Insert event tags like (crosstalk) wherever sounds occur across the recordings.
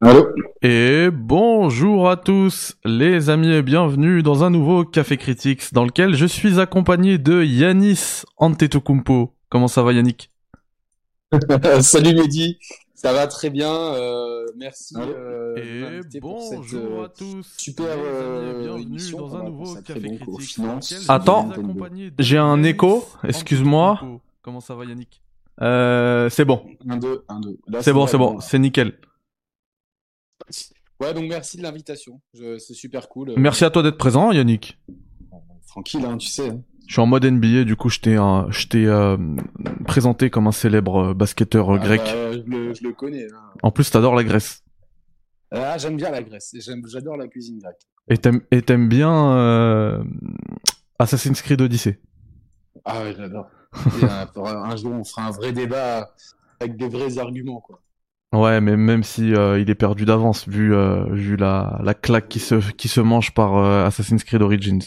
Allô Et bonjour à tous les amis et bienvenue dans un nouveau Café Critics dans lequel je suis accompagné de Yanis Antetokounmpo. Comment ça va Yannick (laughs) Salut Mehdi, ça va très bien, euh, merci. Allô euh, Et m'inviter pour cette, bonjour euh, à tous super, bienvenue émission dans un nouveau Café Attends, J'ai un écho, excuse-moi. Comment ça va Yannick? Euh, c'est bon, 1, 2, 1, 2. Là, c'est bon, c'est bon, c'est nickel. Ouais, donc merci de l'invitation, c'est super cool. Merci à toi d'être présent Yannick. Tranquille, hein, tu sais. hein. Je suis en mode NBA, du coup je t'ai euh, je t'ai, euh, présenté comme un célèbre euh, basketteur euh, Ah grec. bah, je, le, je le connais. hein. En plus t'adores la Grèce. Ah, j'aime bien la Grèce, j'adore la cuisine grecque. Et t'aimes, et t'aimes bien euh, Assassin's Creed Odyssey. Ah ouais, j'adore. Un un jour, on fera un vrai débat avec des vrais arguments, quoi. Ouais, mais même si euh, il est perdu d'avance vu euh, vu la, la claque qui se qui se mange par euh, Assassin's Creed Origins.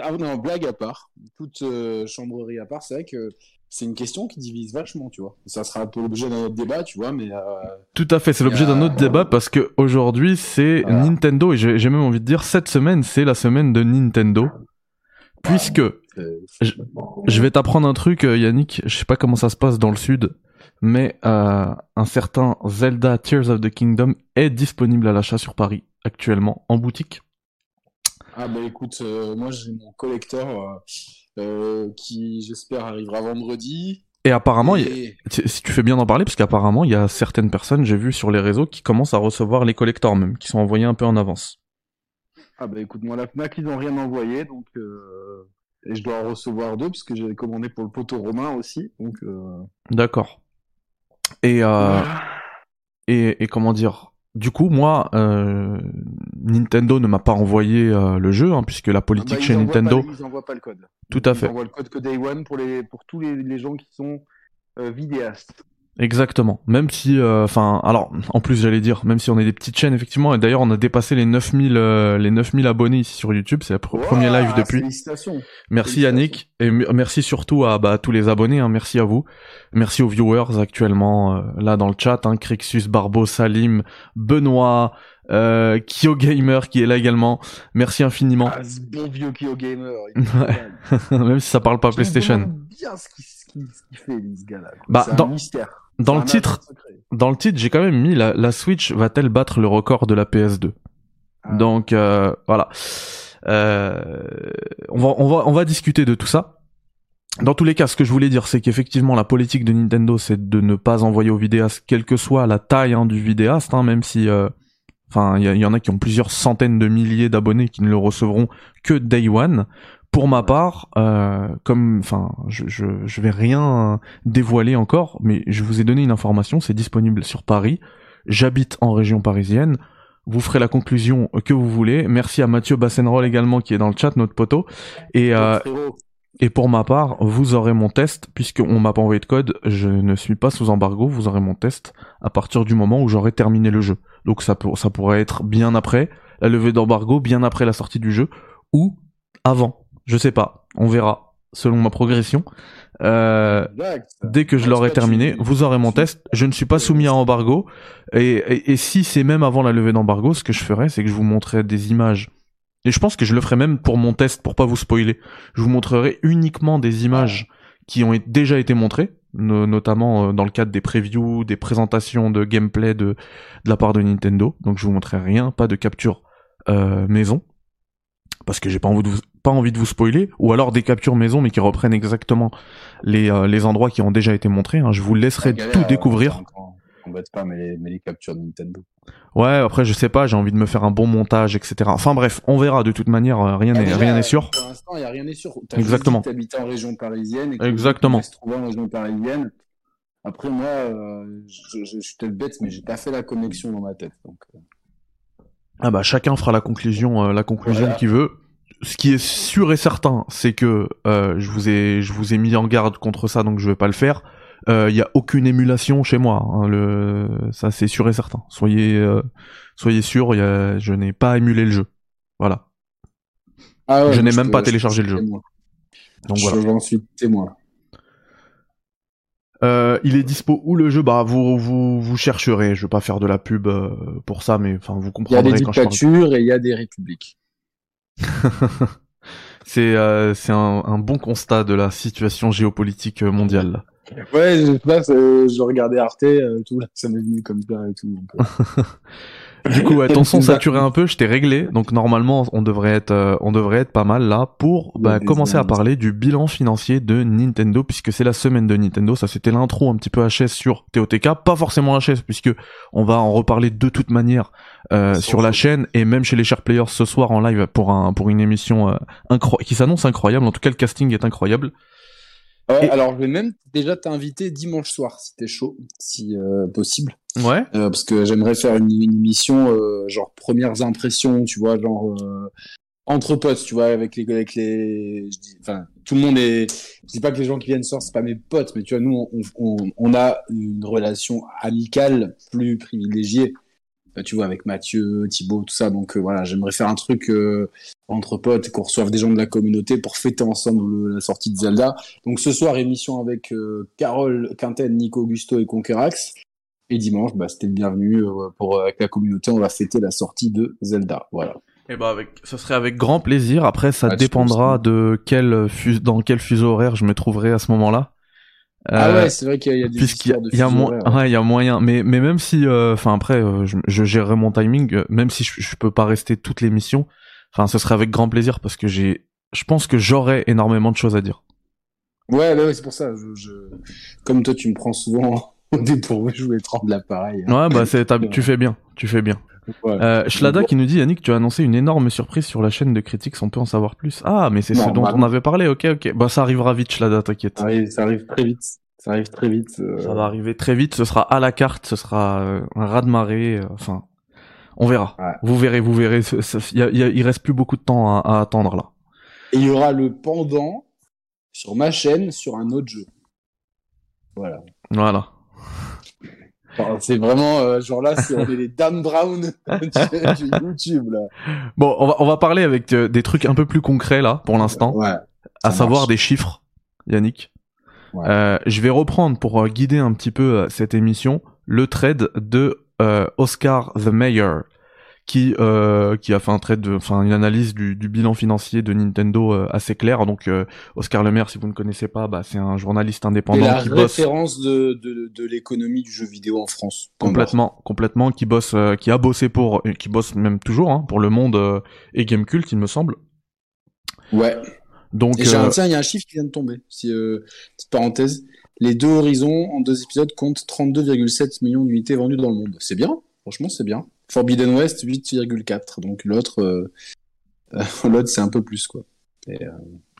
Ah non, blague à part, toute chambrerie à part, c'est vrai que c'est une question qui divise vachement, tu vois. Ça sera un peu l'objet d'un autre débat, tu vois, mais Tout à fait, c'est l'objet d'un autre débat parce que aujourd'hui c'est Voilà. Nintendo et j'ai même envie de dire cette semaine c'est la semaine de Nintendo puisque euh, Je vais t'apprendre un truc, Yannick. Je sais pas comment ça se passe dans le sud, mais euh, un certain Zelda Tears of the Kingdom est disponible à l'achat sur Paris actuellement en boutique. ah bah écoute, euh, moi j'ai mon collecteur euh, euh, qui j'espère arrivera vendredi. Et apparemment, il y a- Et- si tu fais bien d'en parler, parce qu'apparemment, il y a certaines personnes, j'ai vu sur les réseaux, qui commencent à recevoir les collectors même, qui sont envoyés un peu en avance. Ah bah écoute, moi la Fnac ils ont rien envoyé, donc euh, et je dois en recevoir deux puisque j'ai commandé pour le poteau romain aussi, donc. Euh... D'accord. Et, euh, et, et comment dire? Du coup, moi, euh, Nintendo ne m'a pas envoyé euh, le jeu, hein, puisque la politique Ah bah, ils chez Nintendo, pas- ils envoient pas le code. tout à Ils fait. envoient le code que Day One pour les pour tous les, les gens qui sont vidéastes. Exactement. Même si, euh, enfin, alors, en plus, j'allais dire, même si on est des petites chaînes, effectivement, et d'ailleurs, on a dépassé les 9000, euh, les 9000 abonnés ici sur YouTube, c'est le pr- premier live depuis. Félicitations. Merci félicitations. Yannick, et merci surtout à, bah, tous les abonnés, hein, merci à vous. Merci aux viewers actuellement, euh, là, dans le chat, hein, Crixus, Barbeau, Salim, Benoît, euh, Kyo Gamer, qui est là également. Merci infiniment. Ah, ce bon vieux Kyo Gamer. Ouais. (laughs) même si ça parle pas Je PlayStation. bien ce qu'il fait, ce gars-là. Bah, c'est dans- un mystère. Dans le titre, dans le titre, j'ai quand même mis la, la Switch va-t-elle battre le record de la PS2 Ah. Donc euh, voilà. Euh, on va on va on va discuter de tout ça. Dans tous les cas, ce que je voulais dire, c'est qu'effectivement la politique de Nintendo, c'est de ne pas envoyer au vidéaste, quelle que soit la taille hein, du vidéaste, hein, même si, euh, enfin, il y, a- il y en a qui ont plusieurs centaines de milliers d'abonnés qui ne le recevront que day one. Pour ma part, euh, comme, enfin, je, je je vais rien dévoiler encore, mais je vous ai donné une information, c'est disponible sur Paris. J'habite en région parisienne. Vous ferez la conclusion que vous voulez. Merci à Mathieu Bassenroll également qui est dans le chat, notre poteau. Et, euh, et pour ma part, vous aurez mon test, puisqu'on m'a pas envoyé de code, je ne suis pas sous embargo, vous aurez mon test à partir du moment où j'aurai terminé le jeu. Donc ça, pour, ça pourrait être bien après la levée d'embargo, bien après la sortie du jeu, ou avant. Je sais pas, on verra, selon ma progression. Euh. Dès que je l'aurai terminé, vous aurez mon test. Je ne suis pas soumis à embargo. Et, et, et si c'est même avant la levée d'embargo, ce que je ferai, c'est que je vous montrerai des images. Et je pense que je le ferai même pour mon test, pour pas vous spoiler. Je vous montrerai uniquement des images qui ont déjà été montrées, no- notamment euh, dans le cadre des previews, des présentations de gameplay de, de la part de Nintendo. Donc je vous montrerai rien, pas de capture euh, maison, parce que j'ai pas envie de vous, pas envie de vous spoiler, ou alors des captures maison mais qui reprennent exactement les, euh, les endroits qui ont déjà été montrés. hein. Je vous laisserai galère, tout découvrir. on- On embête pas, mais les, mais les captures de Nintendo. Ouais, après je sais pas, j'ai envie de me faire un bon montage, etc. Enfin bref, on verra. De toute manière, euh, rien Ah, n'est rien n'est sûr. Pour l'instant, il n'y a rien n'est sûr. T'as Exactement. En région parisienne. Et que Exactement. tu se trouver en région parisienne. Après, moi, euh, je, je, je suis peut-être bête, mais j'ai pas fait la connexion dans ma tête. Donc, Ah bah chacun fera la conclusion, euh, la conclusion Voilà. qu'il veut. Ce qui est sûr et certain, c'est que euh, je vous ai je vous ai mis en garde contre ça, donc je vais pas le faire. Il y a aucune émulation chez moi, hein, le ça c'est sûr et certain. Soyez euh, soyez sûr, y a... je n'ai pas émulé le jeu. Voilà. Ah ouais, Je n'ai même pas téléchargé le jeu. suis témoin. Donc Je- voilà. Suis témoin. Euh, il est dispo où le jeu? Bah vous vous vous chercherez. Je vais pas faire de la pub euh, pour ça, mais enfin vous comprendrez. Il y a des dictatures et il y a des républiques. (laughs) c'est euh, c'est un, un, bon constat de la situation géopolitique mondiale. Ouais, je pas, je regardais Arte, tout là, ça m'est venu comme ça et tout. (laughs) Du coup, ouais, ton son (laughs) saturé un peu, je t'ai réglé. Donc normalement, on devrait être, euh, on devrait être pas mal là pour bah, commencer à parler du bilan financier de Nintendo, puisque c'est la semaine de Nintendo. Ça, c'était l'intro un petit peu HS sur TOTK, pas forcément HS, puisque on va en reparler de toute manière euh, sur la chaîne et même chez les chers players ce soir en live pour un pour une émission euh, qui s'annonce incroyable. En tout cas, le casting est incroyable. Ouais, alors je vais même déjà t'inviter dimanche soir si t'es chaud, si euh, possible. Ouais. Euh, parce que j'aimerais faire une, une émission euh, genre premières impressions, tu vois, genre euh, entre potes, tu vois, avec les avec les, enfin tout le monde est. Je dis pas que les gens qui viennent soir c'est pas mes potes, mais tu vois nous on, on, on a une relation amicale plus privilégiée euh, tu vois, avec Mathieu, Thibaut, tout ça. Donc euh, voilà, j'aimerais faire un truc euh, entre potes, qu'on reçoive des gens de la communauté pour fêter ensemble la sortie de Zelda. Donc ce soir, émission avec Carole Quinten, Nico Augusto et Conquerax. Et dimanche, bah, c'était le bienvenu pour avec la communauté. On va fêter la sortie de Zelda. Voilà. Et eh bah avec, ce serait avec grand plaisir. Après, ça dépendra de quel dans quel fuseau horaire je me trouverai à ce moment-là ah ouais, c'est vrai qu'il y a des puisqu'il y a, ouais, il y a moyen. Mais mais même si, euh, enfin après, euh, je, je, gérerai mon timing. Euh, même si je, je peux pas rester toute l'émission, enfin ce serait avec grand plaisir parce que j'ai, je pense que j'aurai énormément de choses à dire. Ouais, ouais, c'est pour ça. Je, Comme toi, tu me prends souvent au dépourvu, je voulais te l'appareil. Ouais, bah c'est, tu fais bien, tu fais bien. Euh, Shlada qui nous dit Yannick, tu as annoncé une énorme surprise sur la chaîne de Critics, on peut en savoir plus. Ah, mais c'est ce dont on avait parlé. Ok, ok. Bah ça arrivera vite, Shlada, t'inquiète. ça arrive très vite. Ça arrive très vite. Euh. Ça va arriver très vite. Ce sera à la carte. Ce sera euh, un raz de marée. Euh, enfin, on verra. Vous verrez, vous verrez. Il, reste plus beaucoup de temps à, attendre là. Et il y aura le pendant sur ma chaîne sur un autre jeu. Voilà. Voilà. C'est vraiment genre là, c'est on est les Dan Brown (laughs) du YouTube là. Bon, on va on va parler avec des trucs un peu plus concrets là pour l'instant. Ouais. À savoir des chiffres, Yannick. Euh, je vais reprendre pour euh, guider un petit peu euh, cette émission le trade de Oscar the Mayor qui qui a fait un trade, enfin une analyse du, du, bilan financier de Nintendo assez clair. Donc Oscar Le Maire, si vous ne connaissez pas, bah, c'est un journaliste indépendant la qui référence de, de, de l'économie du jeu vidéo en France. Complètement, complètement, qui bosse, qui a bossé pour, qui bosse même toujours hein, pour le monde et Gamecult, il me semble. Ouais. Donc, et euh... tiens, il y a un chiffre qui vient de tomber. Si, euh, petite parenthèse. Les deux horizons en deux épisodes comptent 32,7 millions d'unités vendues dans le monde. C'est bien, franchement, c'est bien. Forbidden West 8,4. Donc l'autre, euh, (laughs) l'autre c'est un peu plus quoi. Et, euh...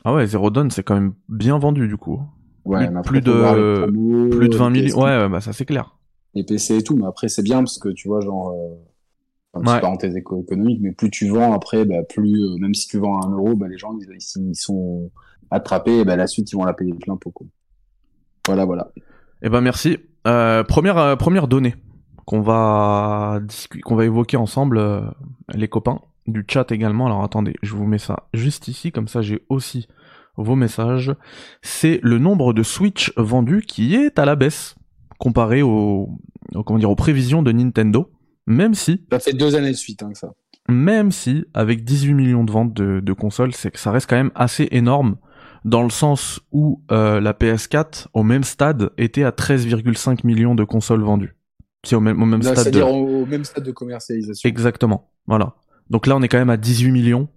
Ah ouais, Zero Dawn c'est quand même bien vendu du coup. Ouais, mais plus de plus de 20 millions. Ouais, ouais, bah ça c'est clair. Les PC et tout, mais après c'est bien parce que tu vois genre euh, Enfin, parenthèse économique, mais plus tu vends après, bah, plus euh, même si tu vends à un euro, bah, les gens ils, ils sont attrapés, et bah, la suite ils vont la payer plein pot. Quoi. Voilà, voilà. Eh ben merci. Euh, première euh, première donnée qu'on va qu'on va évoquer ensemble, euh, les copains du chat également. Alors attendez, je vous mets ça juste ici, comme ça j'ai aussi vos messages. C'est le nombre de Switch vendus qui est à la baisse comparé au, au comment dire aux prévisions de Nintendo. Même si. Ça fait deux années de suite, hein, ça. Même si, avec 18 millions de ventes de, de consoles, c'est que ça reste quand même assez énorme, dans le sens où euh, la PS4, au même stade, était à 13,5 millions de consoles vendues. Au même, au même stade. C'est-à-dire au, même stade de commercialisation. Exactement. Voilà. Donc là, on est quand même à 18 millions.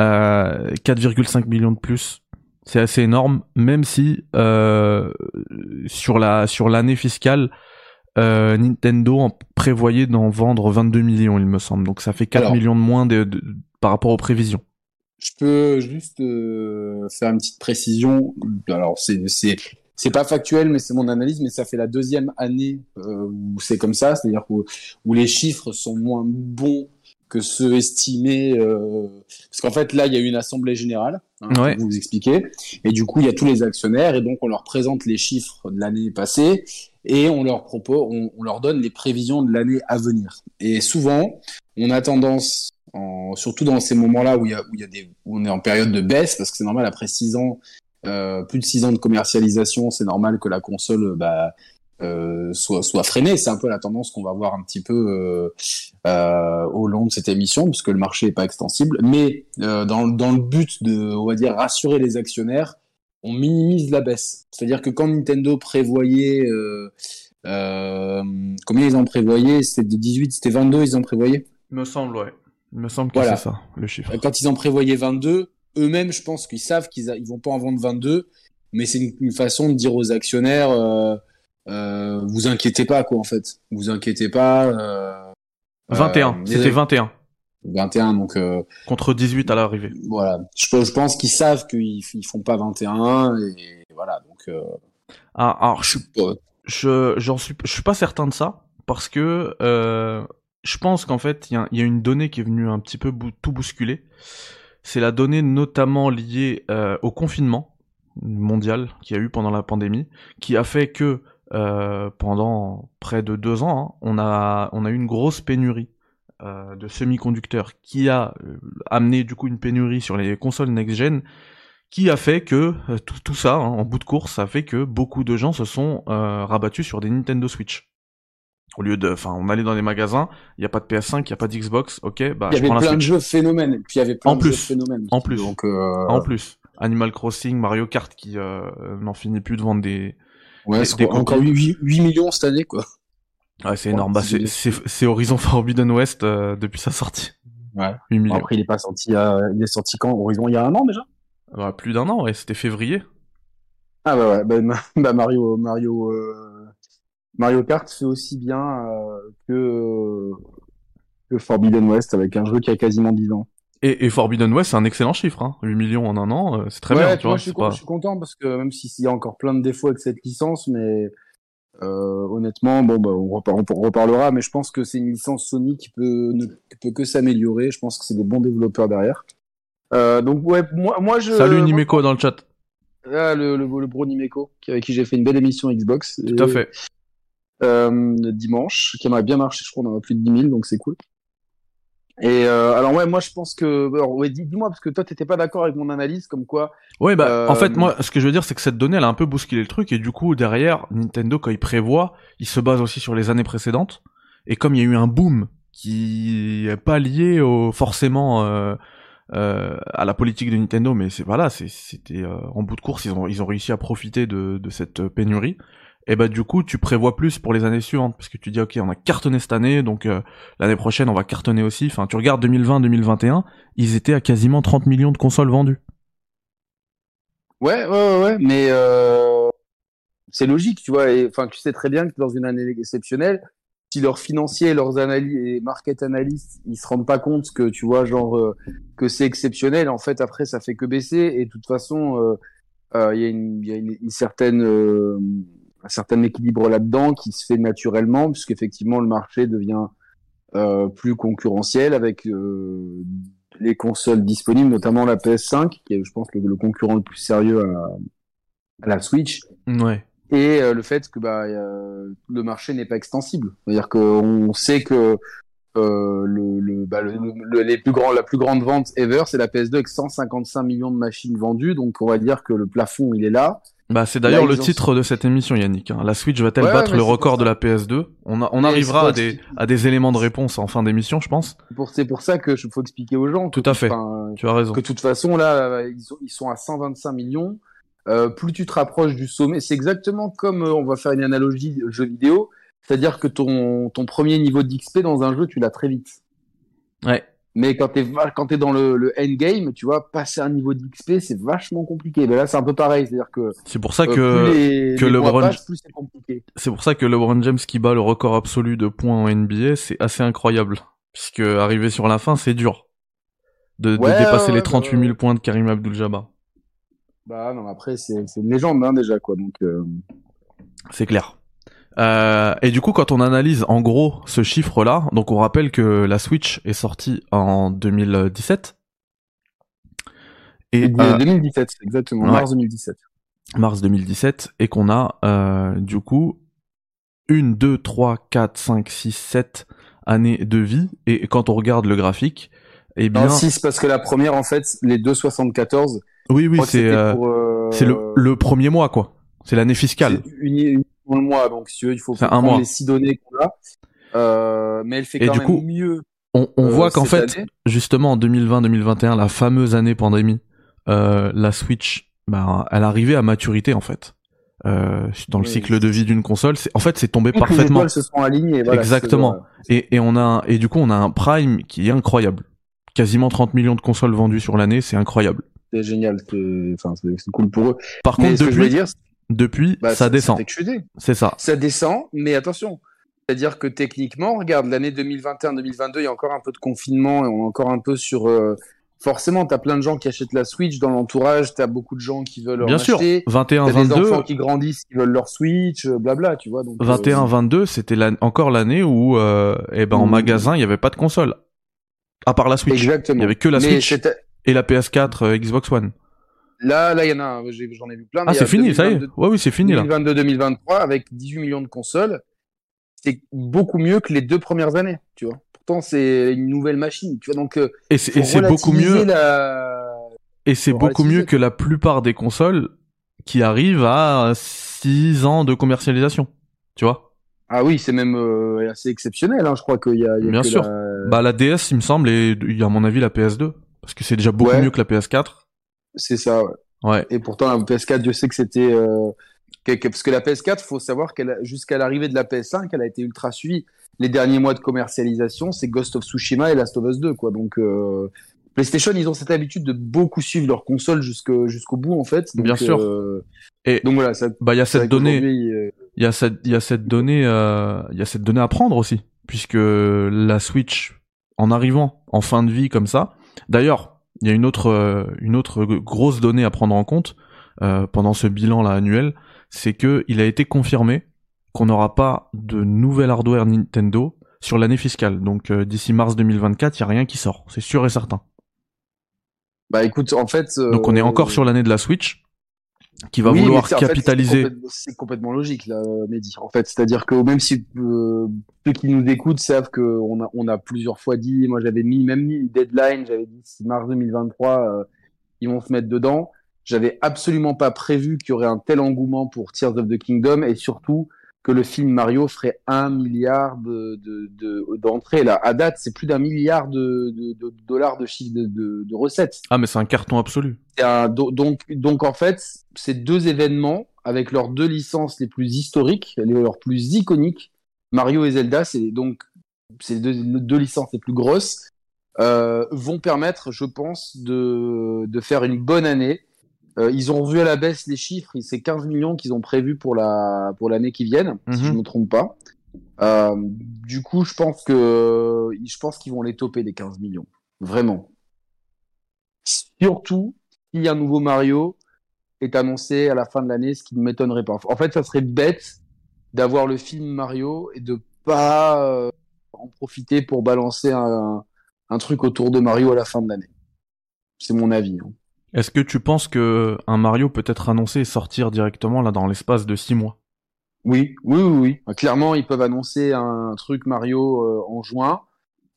Euh, 4,5 millions de plus. C'est assez énorme, même si euh, sur la sur l'année fiscale, euh, Nintendo en prévoyait d'en vendre 22 millions, il me semble. Donc ça fait 4 millions de moins de, par rapport aux prévisions. Je peux juste euh, faire une petite précision. Alors c'est c'est pas factuel, mais c'est mon analyse. Mais ça fait la deuxième année euh, où c'est comme ça, c'est-à-dire où, où les chiffres sont moins bons que ceux estimés. Euh... Parce qu'en fait là, il y a eu une assemblée générale. Hein, ouais. vous expliquer. Et du coup, il y a tous les actionnaires et donc on leur présente les chiffres de l'année passée et on leur propose, on, on leur donne les prévisions de l'année à venir. Et souvent, on a tendance, en, surtout dans ces moments-là où, il y a, où, il y a des, où on est en période de baisse, parce que c'est normal après six ans, euh, plus de 6 ans de commercialisation, c'est normal que la console bah, euh, soit, soit freinée. C'est un peu la tendance qu'on va voir un petit peu euh, euh, au long de cette émission, puisque le marché est pas extensible. Mais euh, dans, dans le but de, on va dire, rassurer les actionnaires, on minimise la baisse. C'est-à-dire que quand Nintendo prévoyait... Euh, euh, combien ils en prévoyaient? C'était de 18, c'était 22, ils en prévoyaient? Me semble, ouais. Il me semble que Voilà. c'est ça, le chiffre. Quand ils en prévoyaient 22, eux-mêmes, je pense qu'ils savent qu'ils ils vont pas en vendre 22, mais c'est une, une façon de dire aux actionnaires, euh, euh, vous inquiétez pas, quoi, en fait. Vous inquiétez pas. Euh, 21, euh, c'était 21, 21, donc contre 18 à l'arrivée. voilà. Je, je pense qu'ils savent qu'ils ils font pas 21, et voilà, donc... Ah, alors, je suis je j'en suis je suis pas certain de ça parce que je pense qu'en fait il y a, il y a une donnée qui est venue un petit peu bou- tout bousculer c'est la donnée notamment liée euh, au confinement mondial qu'il y a eu pendant la pandémie qui a fait que euh, pendant près de deux ans hein, on a eu une grosse pénurie euh, de semi-conducteurs qui a amené du coup une pénurie sur les consoles next-gen qui a fait que tout, ça, hein, en bout de course, a fait que beaucoup de gens se sont rabattus sur des Nintendo Switch. Au lieu de, enfin, on allait dans les magasins, il y a pas de PS5, il y a pas d'Xbox, ok, bah il y avait plein de jeux phénomènes, et puis il y avait plein En de plus. jeux phénomènes. En plus. Donc, euh, En plus, Animal Crossing, Mario Kart qui euh, n'en finit plus de vendre des. ouais, des- encore copies. 8, 8 millions cette année, quoi. Ouais, c'est énorme. Bah, c'est Horizon Forbidden West euh, depuis sa sortie. Ouais. 8 Bon, millions. après, il est pas sorti, il est sorti quand? Horizon il y a un an déjà? Bah, plus d'un an, ouais, c'était février. Ah bah ouais, bah, (laughs) bah Mario, Mario, euh, Mario Kart fait aussi bien euh, que que Forbidden West avec un jeu qui a quasiment 10 ans. Et, et Forbidden West, c'est un excellent chiffre, hein. 8 millions en un an, euh, c'est très ouais, bien, tu vois, vois. je suis, c'est con- pas- je suis content parce que même s'il y a encore plein de défauts avec cette licence, mais euh, honnêtement, bon bah on, repar- on reparlera, mais je pense que c'est une licence Sony qui peut ne qui peut que s'améliorer. Je pense que c'est des bons développeurs derrière. Euh, donc ouais, moi, moi je. Salut Nimeco dans le chat. Ah, le, le, le bro Nimeco, avec qui j'ai fait une belle émission Xbox. Tout à fait. Euh, dimanche, qui m'a bien marché, je crois, on en a plus de 10 000, donc c'est cool. Et euh, alors ouais, moi je pense que, alors, ouais, dis- dis-moi parce que toi t'étais pas d'accord avec mon analyse, comme quoi. Ouais, bah, Euh, en fait, moi, ce que je veux dire, c'est que cette donnée, elle a un peu bousculé le truc, et du coup, derrière, Nintendo, quand il prévoit, il se base aussi sur les années précédentes, et comme il y a eu un boom qui est pas lié au, forcément, euh, euh, à la politique de Nintendo, mais c'est, voilà, c'est, c'était, euh, en bout de course, ils ont, ils ont réussi à profiter de, de cette pénurie, et bah, du coup, tu prévois plus pour les années suivantes, parce que tu dis, ok, on a cartonné cette année, donc, euh, l'année prochaine, on va cartonner aussi, enfin, tu regardes 2020-2021, ils étaient à quasiment 30 millions de consoles vendues. Ouais, ouais, ouais, mais euh, c'est logique, tu vois. Enfin, tu sais très bien que dans une année exceptionnelle, si leurs financiers, leurs analystes et market analystes, ils se rendent pas compte que tu vois, genre euh, que c'est exceptionnel, en fait, après, ça fait que baisser. Et de toute façon, euh, euh, il y a une, y a une, une certaine, euh, un certain équilibre là-dedans qui se fait naturellement, puisqu'effectivement, le marché devient euh, plus concurrentiel avec euh, les consoles disponibles, notamment la PS5, qui est, je pense, le, le concurrent le plus sérieux à, à la Switch, Ouais. et euh, le fait que bah, le marché n'est pas extensible. C'est-à-dire qu'on sait que euh, le, le, bah, le, le- les plus grands, la plus grande vente ever, c'est la PS2 avec 155 millions de machines vendues. Donc on va dire que le plafond, il est là. Bah, c'est d'ailleurs le titre de cette émission, Yannick. hein. La Switch va-t-elle Ouais, battre le record de la PS2 On, a- on arrivera à des, à des éléments de réponse en fin d'émission, je pense. C'est pour, ça que je faut expliquer aux gens. Tout à fait. Tu as raison. que de toute façon là ils sont, ils sont à 125 millions euh, plus tu te rapproches du sommet c'est exactement comme euh, on va faire une analogie jeu vidéo c'est-à-dire que ton, ton premier niveau d'XP dans un jeu tu l'as très vite Ouais. Mais quand t'es quand t'es dans le, le endgame tu vois passer un niveau d'XP c'est vachement compliqué mais là c'est un peu pareil c'est-à-dire que C'est pour ça euh, que plus les, que les mois LeBron- passent, plus c'est compliqué c'est pour ça que LeBron James qui bat le record absolu de points en NBA, c'est assez incroyable. Puisque arriver sur la fin, c'est dur. De, dépasser ouais, les bah 38 000 ouais. points de Karim Abdul-Jabbar. bah non après c'est c'est une légende hein, déjà quoi donc euh, C'est clair. Euh, et du coup, quand on analyse en gros ce chiffre-là, donc on rappelle que la Switch est sortie en 2017. Et, c'est euh, 2017 exactement ouais. mars 2017 mars 2017 et qu'on a euh, du coup une, deux, trois, quatre, cinq, six, sept années de vie et quand on regarde le graphique, eh bien Non, 6 parce que la première, en fait, les 2,74, Oui, oui, c'est euh, euh, c'est le, le premier mois, quoi. C'est l'année fiscale. le mois, donc si tu veux, il faut prendre mois. les six données qu'on a. Euh, mais elle fait Et quand du même coup, mieux. On, on euh, voit qu'en fait, année. justement, en 2020-2021, la fameuse année pandémie, euh, la Switch, bah, elle arrivait à maturité, en fait. Euh, dans le Oui. cycle de vie d'une console, c'est, en fait, c'est tombé les parfaitement. étoiles se sont alignées. Voilà, Exactement. Et, et on a un- et du coup on a un prime qui est incroyable. Quasiment 30 millions de consoles vendues sur l'année, c'est incroyable. C'est génial. C'est enfin, cool pour eux. Par Mais contre ce que je depuis dire, depuis bah, ça descend. C'est ça. Ça descend, mais attention. C'est-à-dire que techniquement, regarde, l'année 2021-2022, il y a encore un peu de confinement et on est encore un peu sur. euh, Forcément, t'as plein de gens qui achètent la Switch dans l'entourage, t'as beaucoup de gens qui veulent en Bien sûr. acheter. 21 T'as des 22 enfants qui grandissent, qui veulent leur Switch, euh, blabla, tu vois. Donc, euh, 21 22, c'était encore l'année où euh, eh ben en Mm. magasin, il y avait pas de console. À part la Switch. Exactement. Il y avait que la Mais Switch et la PS4 euh, Xbox One. Là, là, il y en a j'en ai vu plein. Ah, c'est fini, ça y est. 2022 Ouais oui, c'est fini là. 2022-2023 avec 18 millions de consoles, c'est beaucoup mieux que les deux premières années, tu vois. Pourtant, c'est une nouvelle machine, tu vois. Donc, euh, Et c'est beaucoup mieux La... et c'est beaucoup mieux que la plupart des consoles qui arrivent à 6 ans de commercialisation. Tu vois Ah oui, c'est même euh, assez exceptionnel. Hein. Je crois qu'il y y a Bien que sûr. la- Bah la DS, il me semble, et il y a à mon avis la PS2, parce que c'est déjà beaucoup Ouais. mieux que la PS4. C'est ça. ouais. Ouais. Et pourtant, la PS4, Dieu sait que c'était. Euh... Parce que la PS4, faut savoir qu'elle, jusqu'à l'arrivée de la PS5, elle a été ultra suivie. Les derniers mois de commercialisation, c'est Ghost of Tsushima et Last of Us 2, quoi. Donc, euh... PlayStation, ils ont cette habitude de beaucoup suivre leur console jusqu'au jusqu'au bout, en fait. Donc, Bien sûr. euh, Et- donc voilà, ça. Bah il y a cette donnée, euh, il y a cette, il y a cette donnée, euh, il y a cette donnée à prendre aussi, puisque la Switch, en arrivant en fin de vie comme ça. D'ailleurs, il y a une autre, euh, une autre grosse donnée à prendre en compte euh, pendant ce bilan là annuel, c'est que il a été confirmé qu'on n'aura pas de nouvel hardware Nintendo sur l'année fiscale. Donc euh, d'ici mars 2024, il y a rien qui sort, c'est sûr et certain. Bah écoute, en fait. Donc on est encore sur l'année de la Switch, qui va oui, vouloir c'est capitaliser. complètement- C'est complètement logique, là, Mehdi. En fait, c'est-à-dire que même si euh, ceux qui nous écoutent savent qu'on a, on a plusieurs fois dit, moi j'avais mis, même mis une deadline, j'avais dit si mars 2023, euh, ils vont se mettre dedans. J'avais absolument pas prévu qu'il y aurait un tel engouement pour Tears of the Kingdom et surtout que le film Mario ferait un milliard de, de, de- d'entrées. Là, à date, c'est plus d'un milliard de, dollars de chiffre de, recettes. Ah mais c'est un carton absolu. Un- donc, donc en fait, ces deux événements, avec leurs deux licences les plus historiques, les- leurs plus iconiques, Mario et Zelda, c'est donc ces deux, deux licences les plus grosses, euh, vont permettre, je pense, de, de faire une bonne année. Euh, ils ont revu à la baisse les chiffres, c'est 15 millions qu'ils ont prévus pour la pour l'année qui vienne, si Mhm. je ne me trompe pas. Euh, du coup, je pense que je pense qu'ils vont les toper les 15 millions, vraiment. Surtout si un nouveau Mario est annoncé à la fin de l'année, ce qui ne m'étonnerait pas. En fait, ça serait bête d'avoir le film Mario et de pas euh, en profiter pour balancer un, un truc autour de Mario à la fin de l'année. C'est mon avis. hein. Est-ce que tu penses que un Mario peut être annoncé et sortir directement là dans l'espace de 6 mois? Oui, oui, oui, oui. Euh, Clairement, ils peuvent annoncer un truc Mario euh, en juin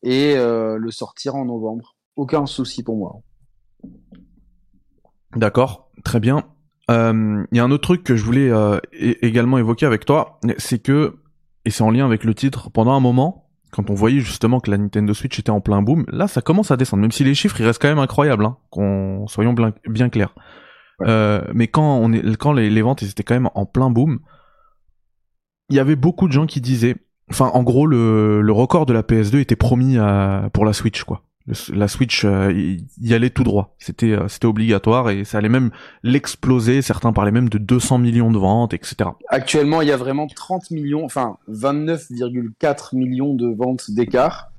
et euh, le sortir en novembre. Aucun souci pour moi. D'accord, très bien. Euh, Il y a un autre truc que je voulais également évoquer avec toi, c'est que, et c'est en lien avec le titre, pendant un moment, quand on voyait justement que la Nintendo Switch était en plein boom, là ça commence à descendre, même si les chiffres ils restent quand même incroyables, hein, qu'on soyons bien, bien clairs. Ouais. Euh, mais quand on est, quand les, les ventes étaient quand même en plein boom, il y avait beaucoup de gens qui disaient, enfin en gros le, le record de la PS2 était promis à, pour la Switch quoi. La Switch euh, y, y allait tout droit, c'était euh, c'était obligatoire et ça allait même l'exploser. Certains parlaient même de 200 millions de ventes, etc. Actuellement, il y a vraiment 30 millions, enfin 29,4 millions de ventes d'écart.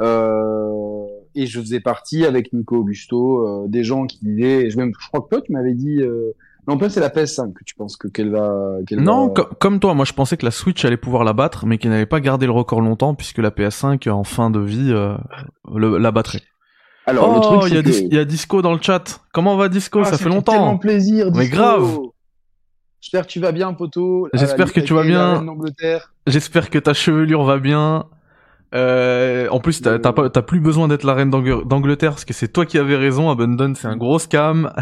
Euh, et je faisais partie avec Nico Augusto euh, des gens qui disaient, je, même, je crois que toi tu m'avais dit, euh, non toi c'est la PS5 que tu penses que qu'elle va, qu'elle Non, va- co- comme toi, moi je pensais que la Switch allait pouvoir la battre, mais qu'elle n'allait pas garder le record longtemps puisque la PS5 en fin de vie euh, le- la battrait. Alors oh, le truc il y, a que... Dis- y a Disco dans le chat. Comment va Disco? Ah, Ça fait longtemps. Tellement plaisir. Mais Disco. grave. J'espère que tu vas bien, poteau. J'espère Ah, que tu vas bien. J'espère que ta chevelure va bien. Euh, en plus, t'as Euh. t'as pas- t'as plus besoin d'être la reine d'Ang- d'Angleterre parce que c'est toi qui avais raison. Abandon, c'est un gros scam.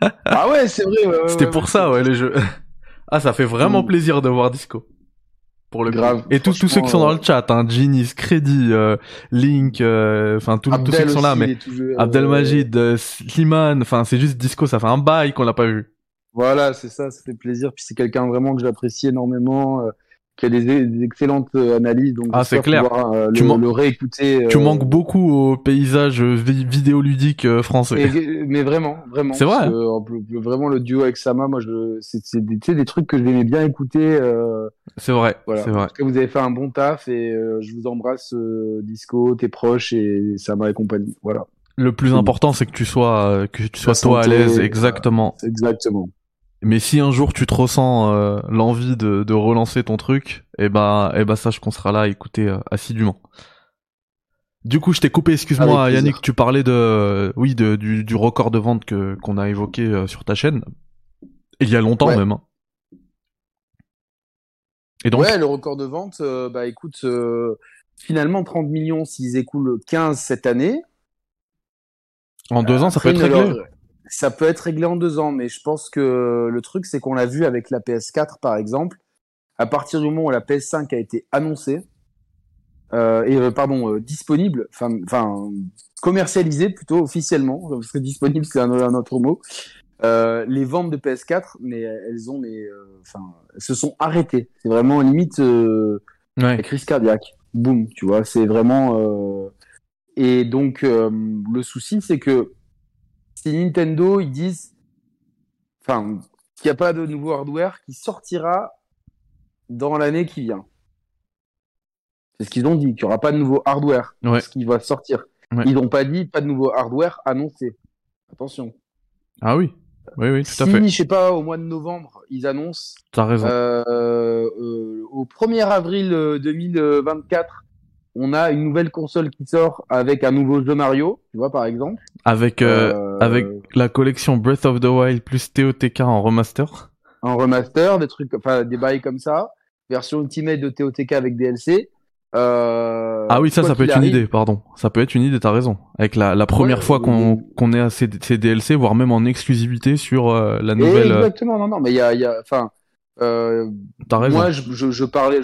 Ah ouais, c'est vrai. Ouais, C'était pour ça, ouais, les jeux. (laughs) ah, ça fait vraiment Mm. plaisir de voir Disco. Pour le coup. Grave, Et tous tous ceux qui sont dans le chat, hein, Genius, Crédit, euh, Link, euh, enfin tous tous ceux qui sont là, mais Abdelmajid, euh, Slimane, enfin c'est juste Disco, ça fait un bail qu'on l'a pas vu. Voilà, c'est ça, ça fait plaisir. Puis c'est quelqu'un vraiment que j'apprécie énormément, euh, qui a des, des excellentes euh, analyses. Donc Ah, c'est clair. pouvoir, euh, Tu le, réécouter. Tu euh, manques beaucoup au paysage vi- vidéoludique français. Et- mais vraiment, vraiment. C'est vrai, que, vraiment le duo avec Sama, moi, je, c'est, des, tu trucs que je l'aimais bien écouter. Euh, C'est vrai, voilà. c'est vrai. Vous avez fait un bon taf et je vous embrasse, Disco, tes proches et Sama et compagnie. Voilà. Le plus important, c'est que tu sois, que tu sois toi à l'aise, exactement. Exactement. Mais si un jour tu te ressens euh, l'envie de, de relancer ton truc, eh ben, eh ben sache qu'on sera là à écouter euh, assidûment. Du coup, je t'ai coupé. Excuse-moi. Yannick. Tu parlais de, oui, de, du, du record de vente que qu'on a évoqué euh, sur ta chaîne. Il y a longtemps Ouais. même. hein. Et donc, ouais, le record de vente, euh, bah écoute, euh, finalement 30 millions s'ils écoulent 15 cette année. en deux ans, ça peut être réglé. leur- Ça peut être réglé en deux ans, mais je pense que le truc, c'est qu'on l'a vu avec la PS4, par exemple. À partir du moment où la PS5 a été annoncée, euh, et euh, pardon, euh, disponible, enfin, commercialisée plutôt officiellement, (laughs) parce que disponible c'est un, un autre mot. Euh, les ventes de PS4, mais elles ont, mais, enfin, se sont arrêtées. C'est vraiment limite euh, Ouais. la crise cardiaque. Boum, tu vois, c'est vraiment. euh, Et donc, euh, le souci, c'est que si Nintendo, ils disent. Enfin, qu'il n'y a pas de nouveau hardware qui sortira dans l'année qui vient. C'est ce qu'ils ont dit, qu'il n'y aura pas de nouveau hardware. Ouais. Ce qui va sortir. Ouais. Ils n'ont pas dit pas de nouveau hardware annoncé. Attention. Ah oui. Oui, oui, tout à fait. je sais pas, au mois de novembre, ils annoncent T'as raison. euh, euh, au 1er avril euh, 2024, on a une nouvelle console qui sort avec un nouveau jeu Mario, tu vois par exemple. avec euh, Euh, avec la collection Breath of the Wild plus TOTK en remaster. un remaster, des trucs, enfin des bails comme ça, version ultimate de TOTK avec DLC. Euh, ah oui, ça, quoi ça peut être une idée, pardon. Ça peut être une idée, t'as raison. Avec la, la première Ouais, fois qu'on qu'on est à ces, ces DLC, voire même en exclusivité sur euh, la nouvelle. euh, exactement, non, non, mais il y a, il y a, enfin, Moi, je, parlais,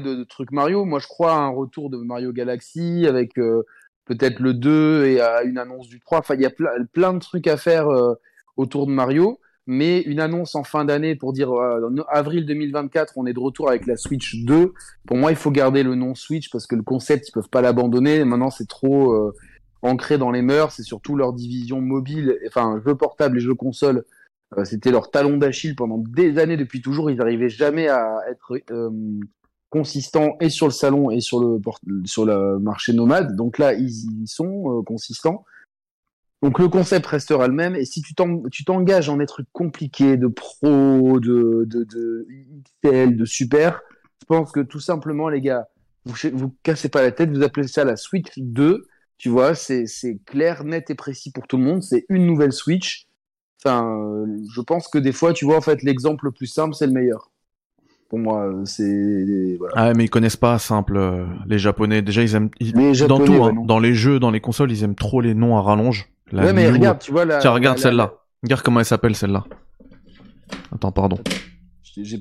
de, trucs Mario. Moi, je crois à un retour de Mario Galaxy avec euh, peut-être le 2 et à une annonce du 3. Enfin, il y a plein, de trucs à faire euh, autour de Mario. Mais une annonce en fin d'année pour dire euh, en avril 2024, on est de retour avec la Switch 2. Pour moi, il faut garder le nom Switch parce que le concept, ils peuvent pas l'abandonner. Maintenant, c'est trop ancré dans les mœurs. C'est surtout leur division mobile, enfin jeux portables et jeux consoles. Euh, C'était leur talon d'Achille pendant des années, depuis toujours. Ils n'arrivaient jamais à être euh, consistants et sur le salon et sur le, sur le marché nomade. Donc là, ils sont euh, consistants. Donc le concept restera le même. Et si tu t'en- tu t'engages dans des trucs compliqués, de pro, de, de, XL, de super, je pense que tout simplement, les gars, vous, vous cassez pas la tête, vous appelez ça la Switch 2. Tu vois, c'est clair, net et précis pour tout le monde. C'est une nouvelle Switch. Enfin, je pense que des fois, tu vois, en fait, l'exemple le plus simple, c'est le meilleur. Pour moi, c'est voilà. Ah mais ils connaissent pas simple euh, les japonais. Déjà ils aiment ils- Les dans Japonais, tout, ouais, hein, dans les jeux, dans les consoles, ils aiment trop les noms à rallonge. La ouais, mais New- regarde, tu vois la. Tiens, regarde la- celle-là. Regarde comment elle s'appelle celle-là. Attends, pardon.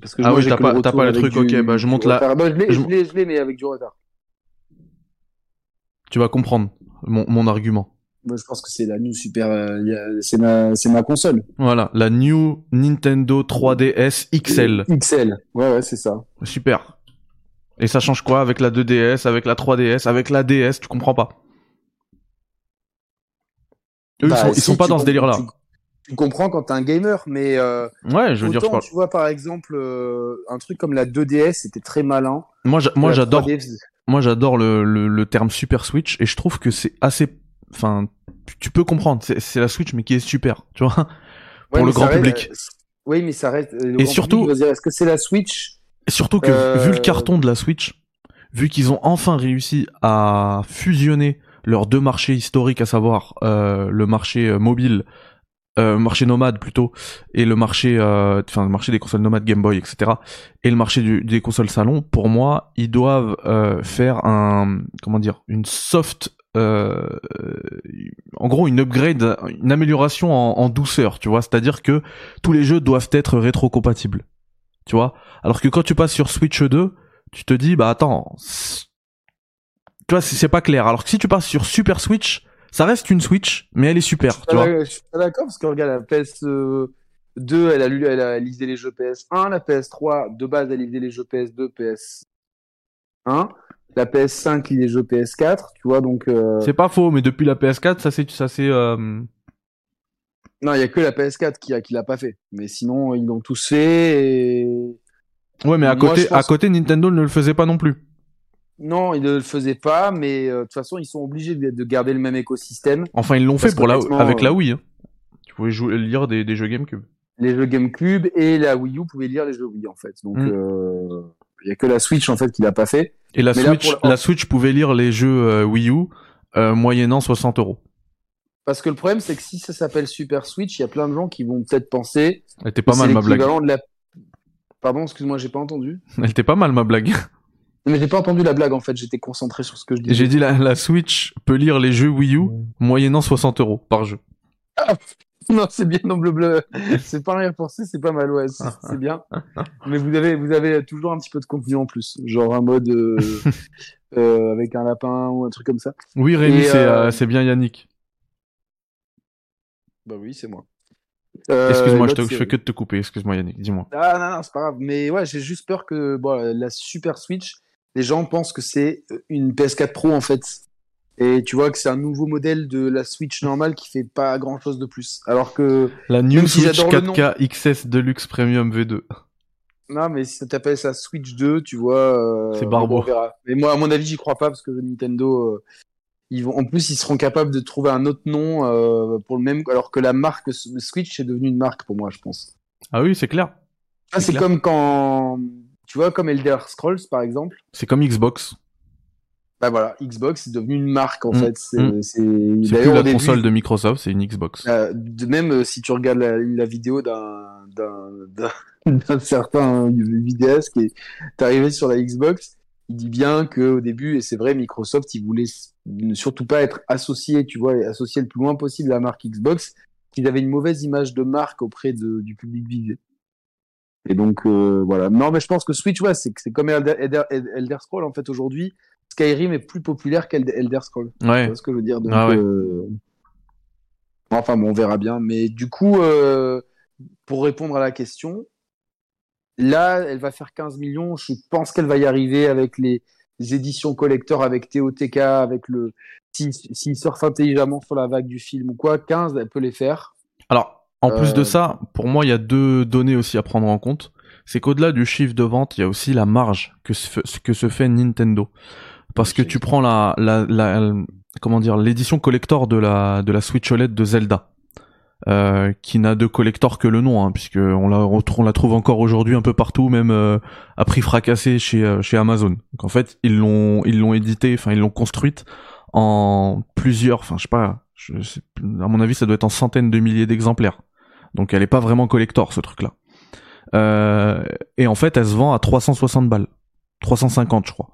Parce que Ah moi, oui, t'as pas- pas le truc, du- ok, bah, je monte la- je l'ai, je- l'ai, je l'ai, mais avec du retard. Tu vas comprendre mon, mon argument. Moi, je pense que c'est la New Super. euh, c'est ma, c'est ma console. Voilà, la New Nintendo 3DS XL. XL. Ouais, ouais, c'est ça. Super. Et ça change quoi avec la 2DS, avec la 3DS, avec la DS Tu comprends pas. Eux, Bah, ils sont, ils si, sont pas dans ce délire-là. Tu, tu comprends quand t'es un gamer, mais euh, Ouais, je veux dire, je parle. tu vois, par exemple, euh, un truc comme la 2DS, c'était très malin. Moi, moi, j'adore. 3DS, Moi, j'adore le, le, le terme Super Switch et je trouve que c'est assez. Enfin, tu- peux comprendre. C'est la Switch, mais qui est super. Tu vois. (laughs) Pour le grand reste- public. euh, Oui, mais ça reste. euh, le Et surtout- Est-ce que c'est la Switch? Surtout que Euh, vu le carton de la Switch, vu qu'ils ont enfin réussi à fusionner leurs deux marchés historiques, à savoir euh, le marché euh, mobile, euh, marché nomade plutôt, et le marché, euh, enfin le marché des consoles nomades Game Boy, etc., et le marché du- des consoles salon, pour moi, ils doivent euh, faire un, comment dire, une soft euh, en gros une upgrade, une amélioration en, en douceur, tu vois. C'est-à-dire que tous les jeux doivent être rétro-compatibles, tu vois. Alors que quand tu passes sur Switch 2, tu te dis bah attends, tu vois c'est pas clair. Alors que si tu passes sur Super Switch, ça reste une Switch, mais elle est super, tu vois. Je suis pas d'accord parce que regarde la PS2, elle a lu, elle a lisé les jeux PS1, la PS3 de base elle lisait les jeux PS2, PS1 la PS5 lit les jeux PS4, tu vois, donc... Euh... C'est pas faux, mais depuis la PS4, ça c'est... Ça c'est euh... Non, il y a que la PS4 qui, a, qui l'a pas fait. Mais sinon, ils l'ont tous fait et... Ouais, mais à Moi, côté, à Nintendo ne le faisait pas non plus. Non, ils ne le faisaient pas, mais euh, de toute façon, ils sont obligés de, de garder le même écosystème. Enfin, ils l'ont fait pour la, avec la Wii. hein. Tu pouvais jouer, lire des, des jeux GameCube. Les jeux GameCube et la Wii U pouvaient lire les jeux Wii, en fait. Donc, Mm. euh, il y a que la Switch, en fait, qui l'a pas fait. Et la Mais là, Switch, pour le- la Switch pouvait lire les jeux euh, Wii U euh, moyennant 60 euros. Parce que le problème, c'est que si ça s'appelle Super Switch, il y a plein de gens qui vont peut-être penser Elle était pas mal ma blague. l'équivalent de la... Pardon, excuse-moi, j'ai pas entendu. (laughs) Elle était pas mal ma blague. Non, Mais j'ai pas entendu la blague, en fait. J'étais concentré sur ce que je disais. J'ai dit la, la Switch peut lire les jeux Wii U moyennant 60 euros par jeu. (laughs) Non, c'est bien, non, bleu, bleu. (laughs) C'est pas rien pensé, c'est pas mal, ouais, (laughs) c'est bien. Mais vous avez, vous avez toujours un petit peu de contenu en plus. Genre un mode, euh, euh, avec un lapin ou un truc comme ça. Oui, Rémi, c'est euh, c'est bien Yannick. Bah oui, c'est moi. Excuse-moi, je, je fais que de te couper. Excuse-moi, Yannick. Dis-moi. Ah non, non, c'est pas grave. Mais ouais, j'ai juste peur que bon, la Super Switch, les gens pensent que c'est une PS4 Pro en fait. Et tu vois que c'est un nouveau modèle de la Switch normale qui fait pas grand chose de plus. Alors que, La New si Switch j'adore le nom. 4K XS Deluxe Premium V2. non, mais si ça t'appelle ça Switch 2, tu vois. euh, C'est barbeau. Mais moi, à mon avis, j'y crois pas parce que Nintendo, euh, ils vont, en plus, ils seront capables de trouver un autre nom euh, pour le même, alors que la marque Switch est devenue une marque pour moi, je pense. Ah oui, c'est clair. Ah, C'est comme quand, tu vois, comme Elder Scrolls par exemple. C'est comme Xbox. Bah voilà, Xbox est devenu une marque en Mm, fait. C'est, mm. d'ailleurs la début, console de Microsoft, c'est une Xbox. euh, de même euh, si tu regardes la, la vidéo d'un, (laughs) certain vidéaste qui est arrivé sur la Xbox, il dit bien que au début, et c'est vrai, Microsoft, il voulait ne surtout pas être associé, tu vois, et associé le plus loin possible à la marque Xbox, qu'ils avaient une mauvaise image de marque auprès de, du public visé. Et donc euh, voilà. Non, mais je pense que Switch, ouais, c'est c'est comme Elder, Elder, Elder Scroll en fait aujourd'hui. Skyrim est plus populaire qu'Elder Scroll. Tu Ouais. vois ce que je veux dire? Donc, Ah ouais. euh, Enfin bon, on verra bien. Mais du coup, euh, pour répondre à la question, là, elle va faire 15 millions. Je pense qu'elle va y arriver avec les, éditions collector, avec TOTK, avec le... S'ils s'ils surfent intelligemment sur la vague du film ou quoi, 15, elle peut les faire. Alors, en plus de Euh, ça, pour moi, il y a deux données aussi à prendre en compte. C'est qu'au-delà du chiffre de vente, il y a aussi la marge que se, que se fait Nintendo. Parce que tu prends la, la, la, comment dire, l'édition collector de la, de la Switch OLED de Zelda. Euh, qui n'a de collector que le nom, hein, puisque on la, on la trouve encore aujourd'hui un peu partout, même euh, à prix fracassé chez, euh, chez Amazon. Donc en fait, ils l'ont, ils l'ont édité, enfin ils l'ont construite en plusieurs, enfin je sais pas, je sais, à mon avis ça doit être en centaines de milliers d'exemplaires. Donc elle est pas vraiment collector ce truc là. Euh, et en fait elle se vend à 360 balles, 350 je crois.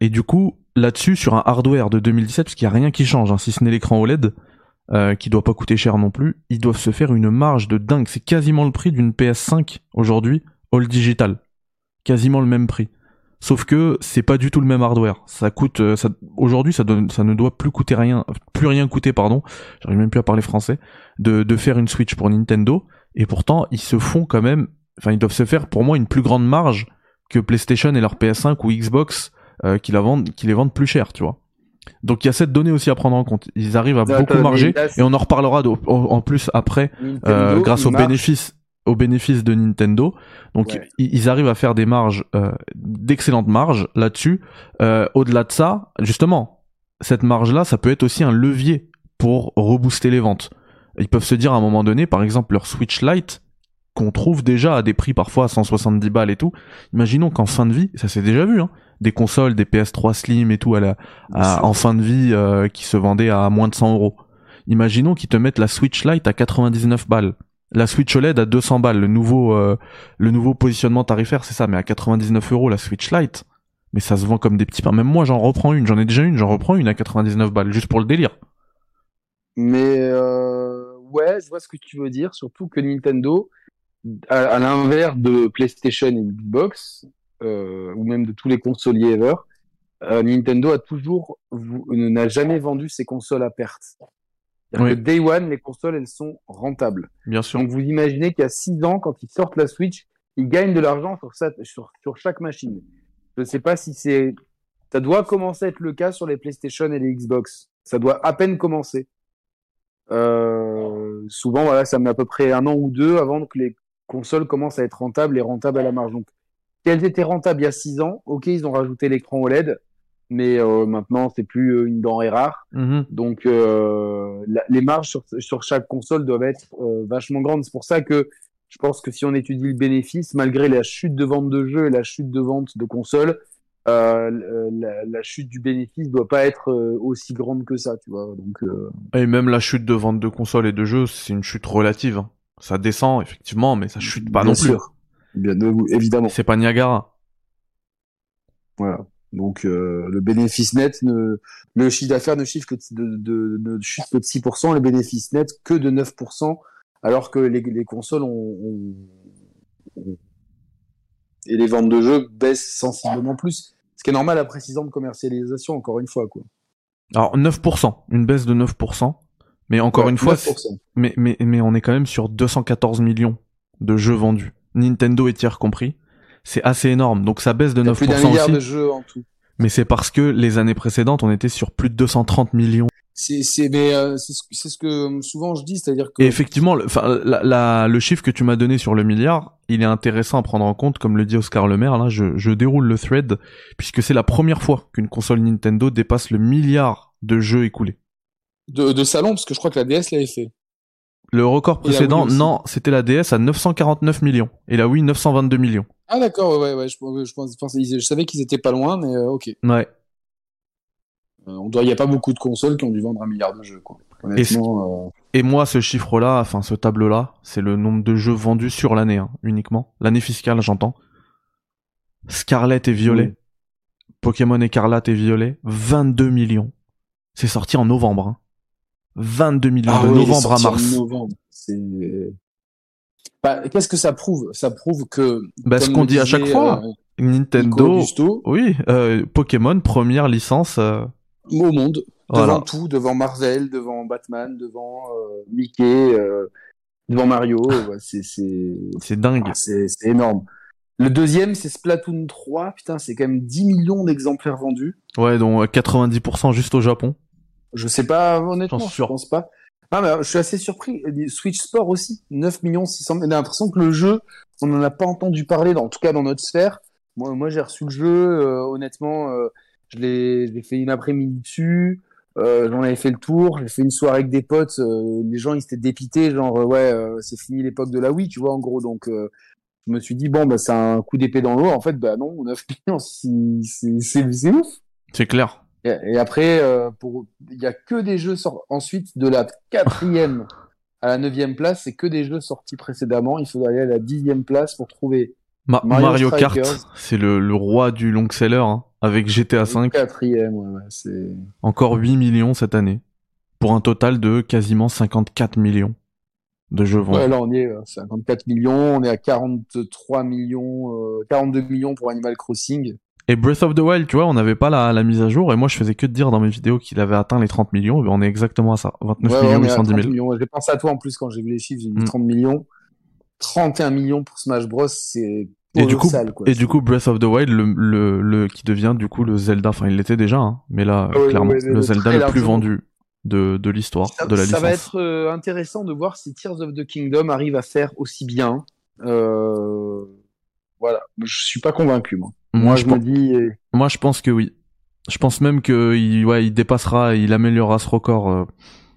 Et du coup là-dessus sur un hardware de 2017 parce qu'il y a rien qui change, hein, si ce n'est l'écran OLED. Euh, qui doit pas coûter cher non plus, ils doivent se faire une marge de dingue. C'est quasiment le prix d'une PS5 aujourd'hui, all digital. Quasiment le même prix. Sauf que c'est pas du tout le même hardware. Ça coûte, euh, aujourd'hui, ça ne doit plus coûter rien, plus rien coûter, pardon. J'arrive même plus à parler français. De, de faire une Switch pour Nintendo. Et pourtant, ils se font quand même, enfin, ils doivent se faire pour moi une plus grande marge que PlayStation et leur PS5 ou Xbox euh, qui la vendent, qui les vendent plus cher, tu vois. Donc il y a cette donnée aussi à prendre en compte. Ils arrivent à beaucoup marger là, et on en reparlera de- en, plus après Nintendo, euh, grâce aux bénéfices aux bénéfices de Nintendo. Donc Ouais. ils, arrivent à faire des marges euh, d'excellentes marges là-dessus. Euh, Au-delà de ça, justement, cette marge-là, ça peut être aussi un levier pour rebooster les ventes. Ils peuvent se dire à un moment donné, par exemple, leur Switch Lite qu'on trouve déjà à des prix parfois à 170 balles et tout. Imaginons qu'en fin de vie, ça s'est déjà vu, hein, des consoles, des PS3 Slim et tout à la, à- en fin de vie euh, qui se vendaient à moins de 100 euros. Imaginons qu'ils te mettent la Switch Lite à 99 balles, la Switch OLED à 200 balles, le nouveau, euh, le nouveau positionnement tarifaire, c'est ça, mais à 99 euros la Switch Lite. Mais ça se vend comme des petits pains. Même moi, j'en reprends une. J'en ai déjà une. J'en reprends une à 99 balles, juste pour le délire. Mais euh, ouais, je vois ce que tu veux dire. Surtout que Nintendo, à, à l'inverse de PlayStation et Xbox, ou même de tous les consoliers ever, euh, Nintendo a toujours n'a jamais vendu ses consoles à perte. Oui. que Day One, les consoles, elles sont rentables. Bien sûr. Donc vous imaginez qu'il y a six ans, quand ils sortent la Switch, ils gagnent de l'argent sur, ça- sur, sur chaque machine. Je ne sais pas si c'est... Ça doit commencer à être le cas sur les PlayStation et les Xbox. Ça doit à peine commencer. Euh, souvent, voilà, ça met à peu près un an ou deux avant que les consoles commencent à être rentables et rentables à la marge. Donc, si elles étaient rentables il y a six ans, ok, ils ont rajouté l'écran OLED, mais euh, maintenant, c'est plus euh, une denrée rare. Mhm. Donc, euh, la- les marges sur, sur chaque console doivent être euh, vachement grandes. C'est pour ça que je pense que si on étudie le bénéfice, malgré la chute de vente de jeux et la chute de vente de consoles, euh, la, la chute du bénéfice doit pas être aussi grande que ça, tu vois. Donc, euh, Et même la chute de vente de consoles et de jeux, c'est une chute relative. hein. Ça descend, effectivement, mais ça chute pas bien non plus. Bien, évidemment. C'est pas Niagara. Voilà. Donc euh, le bénéfice net, ne... le chiffre d'affaires ne chiffre que de, de, de, chute que de 6%, le bénéfice net que de 9%, alors que les, les consoles ont, ont- ont- et les ventes de jeux baissent sensiblement plus. Ce qui est normal après 6 ans de commercialisation, encore une fois. Quoi. Alors 9%, une baisse de 9%. Mais encore Ouais, une fois, 9%. mais, mais, mais on est quand même sur 214 millions de jeux vendus. Nintendo et tiers compris. C'est assez énorme. Donc ça baisse de Il y a plus d'un 9% milliard aussi. de jeux en tout. Mais c'est parce que les années précédentes, on était sur plus de 230 millions. C'est, c'est, mais euh, c'est, ce, c'est ce que euh, souvent je dis, c'est-à-dire que Et effectivement, le, enfin, la, la- le chiffre que tu m'as donné sur le milliard, il est intéressant à prendre en compte, comme le dit Oscar Lemaire. Là, je, je déroule le thread puisque c'est la première fois qu'une console Nintendo dépasse le milliard de jeux écoulés. de, de salon, parce que je crois que la DS l'avait fait. Le record précédent, non, c'était la DS à 949 millions et la Wii 922 millions. Ah d'accord, ouais, ouais, je, je, pense, je, pensais- je savais qu'ils étaient pas loin, mais euh, ok. Ouais. Euh, on doit, il y a pas beaucoup de consoles qui ont dû vendre un milliard de jeux, quoi. Honnêtement, euh, Et moi, ce chiffre-là, enfin ce tableau-là, c'est le nombre de jeux vendus sur l'année hein, uniquement, l'année fiscale, j'entends. Scarlet et Violet, Oui. Pokémon Écarlate et Violet, 22 millions. C'est sorti en novembre. Hein. 22 millions ah de novembre à mars. C'est. Bah, qu'est-ce que ça prouve? Ça prouve que. Bah, ce qu'on dit à chaque fois, euh, Nintendo, Augusto, oui, euh, Pokémon première licence. euh, au monde, Voilà. devant tout, devant Marvel, devant Batman, devant euh, Mickey, euh, devant Mario, ouais, c'est dingue. ah, c'est énorme. Le deuxième, c'est Splatoon 3. Putain, c'est quand même 10 millions d'exemplaires vendus. Ouais, dont euh, 90% juste au Japon. Je sais pas, honnêtement, je sûr. pense pas. Ah, mais je suis assez surpris. Switch Sport aussi, 9 millions 600 000. J'ai l'impression que le jeu, on n'en a pas entendu parler, dans, en tout cas dans notre sphère. Moi, moi j'ai reçu le jeu, euh, honnêtement, euh, je l'ai fait une après-midi dessus. Euh, J'en avais fait le tour, j'ai fait une soirée avec des potes. euh, les gens, ils étaient dépités, genre, euh, ouais, euh, c'est fini l'époque de la Wii, tu vois, en gros. Donc, euh, je me suis dit, bon, bah, c'est un coup d'épée dans l'eau. En fait, bah non, 9 millions, c'est- c'est c'est- c'est ouf. C'est clair. Et, et après, euh, pour il y a que des jeux sortis. Ensuite, de la quatrième (laughs) à la neuvième place, c'est que des jeux sortis précédemment. Il faut aller à la dixième place pour trouver Ma- Mario. Kart, c'est le, le roi du long seller, hein, avec GTA 5. quatrième. Ouais, ouais, c'est Encore 8 millions cette année. Pour un total de quasiment 54 millions de jeux vendus. ouais, là on y est, euh, 54 millions. On est à 43 millions, euh, 42 millions pour Animal Crossing. Et Breath of the Wild, tu vois, on n'avait pas la, la mise à jour, et moi je faisais que de dire dans mes vidéos qu'il avait atteint les 30 millions, et ben on est exactement à ça. 29 Ouais, ouais, millions on est à 810 30 000. millions. J'ai pensé à toi en plus quand j'ai vu les chiffres. J'ai dit Mm. 30 millions. 31 millions pour Smash Bros. C'est Et du coup, quoi. et du coup, Breath of the Wild, le, le, le, qui devient du coup le Zelda, enfin il l'était déjà, hein, mais là, clairement, le le Zelda le plus vendu de, de l'histoire, Ça, de la ça licence. va être euh, intéressant de voir si Tears of the Kingdom arrive à faire aussi bien. Euh, voilà, je suis pas convaincu moi. Moi, je, me dis, euh, moi, je pense que oui. Je pense même que il, ouais, il dépassera, il améliorera ce record. euh.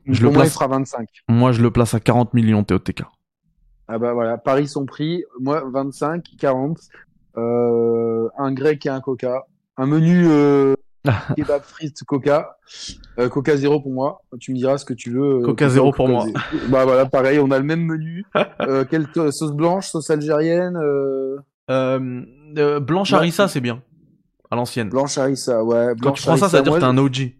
Je le place- il fera 25. Moi, je le place à 40 millions TOTK. Ah bah voilà, Paris son prix, moi 25, 40, euh, un grec et un coca, un menu euh, (laughs) kebab frites coca, euh, coca zéro pour moi. Tu me diras ce que tu veux. Coca zéro pour moi. zéro. Bah voilà, pareil, on a le même menu. (laughs) quelle sauce blanche, sauce algérienne. Euh... Euh, Blanche. Harissa, c'est bien. à l'ancienne. Blanche Harissa, ouais. Quand tu prends ça, ça veut dire que t'es un OG.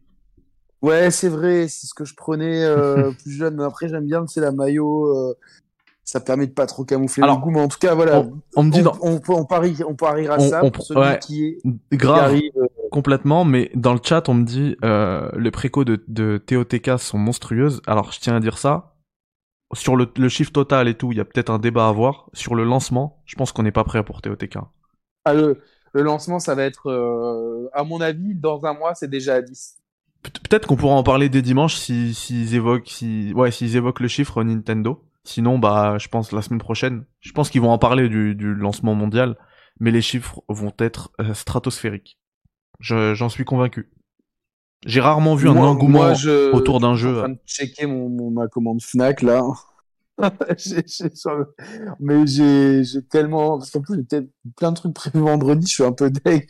Ouais, c'est vrai, c'est ce que je prenais euh, (laughs) plus jeune. Mais après, j'aime bien, c'est la maillot. euh, ça permet de pas trop camoufler Alors, le goût, mais en tout cas, voilà. On, on me dit on, dans- on, peut- on parie, on pariera ça on- pour celui ouais. qui, est, qui arrive. euh, complètement, mais dans le chat on me dit les précos de, de TOTK sont monstrueuses. Alors je tiens à dire ça. Sur le, le chiffre total et tout, il y a peut-être un débat à avoir. Sur le lancement, je pense qu'on n'est pas prêt pour TOTK. ah, le, le lancement, ça va être, euh, à mon avis, dans un mois, c'est déjà à 10. Pe- Peut-être qu'on pourra en parler dès dimanche si s'ils évoquent si ouais s'ils évoquent le chiffre Nintendo. Sinon bah je pense la semaine prochaine. Je pense qu'ils vont en parler du, du lancement mondial, mais les chiffres vont être euh, stratosphériques. Je- J'en suis convaincu. J'ai rarement vu un engouement moi, je- autour d'un Je suis jeu. en train de checker mon, mon- ma commande Fnac là. (laughs) Mais j'ai tellement. Parce qu'en plus, j'ai plein de trucs prévus vendredi, je suis un peu deg.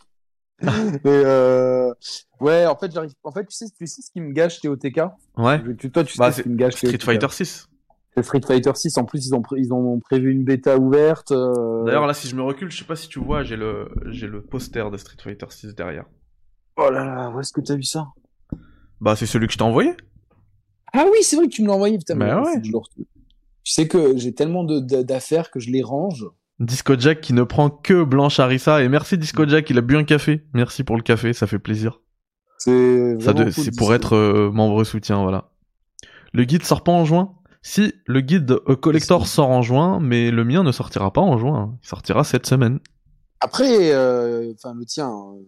(laughs) Mais euh... Ouais, en fait, j'arrive. En fait, tu sais, tu sais ce qui me gâche TOTK Ouais. Je- Toi, tu sais Bah, ce qui me gâche Street. Fighter 6. C'est Street Fighter 6. En plus, ils ont, pré- ils ont prévu une bêta ouverte. euh, D'ailleurs là si je me recule, je sais pas si tu vois, j'ai le j'ai le poster de Street Fighter 6 derrière. Oh là là, où est-ce que t'as vu ça? Bah c'est celui que je t'ai envoyé. Ah oui, c'est vrai que tu me l'as envoyé. Putain, Bah mais ouais. je le. Tu sais que j'ai tellement d'affaires que je les range. Disco Jack qui ne prend que Blanche Harissa et merci Disco Jack, il a bu un café. Merci pour le café, ça fait plaisir. C'est cool, pour être euh, membre soutien, voilà. Le guide sort pas en juin Si, le guide euh, collector sort en juin, mais le mien ne sortira pas en juin. Il sortira cette semaine. Après, euh, enfin le tien, euh,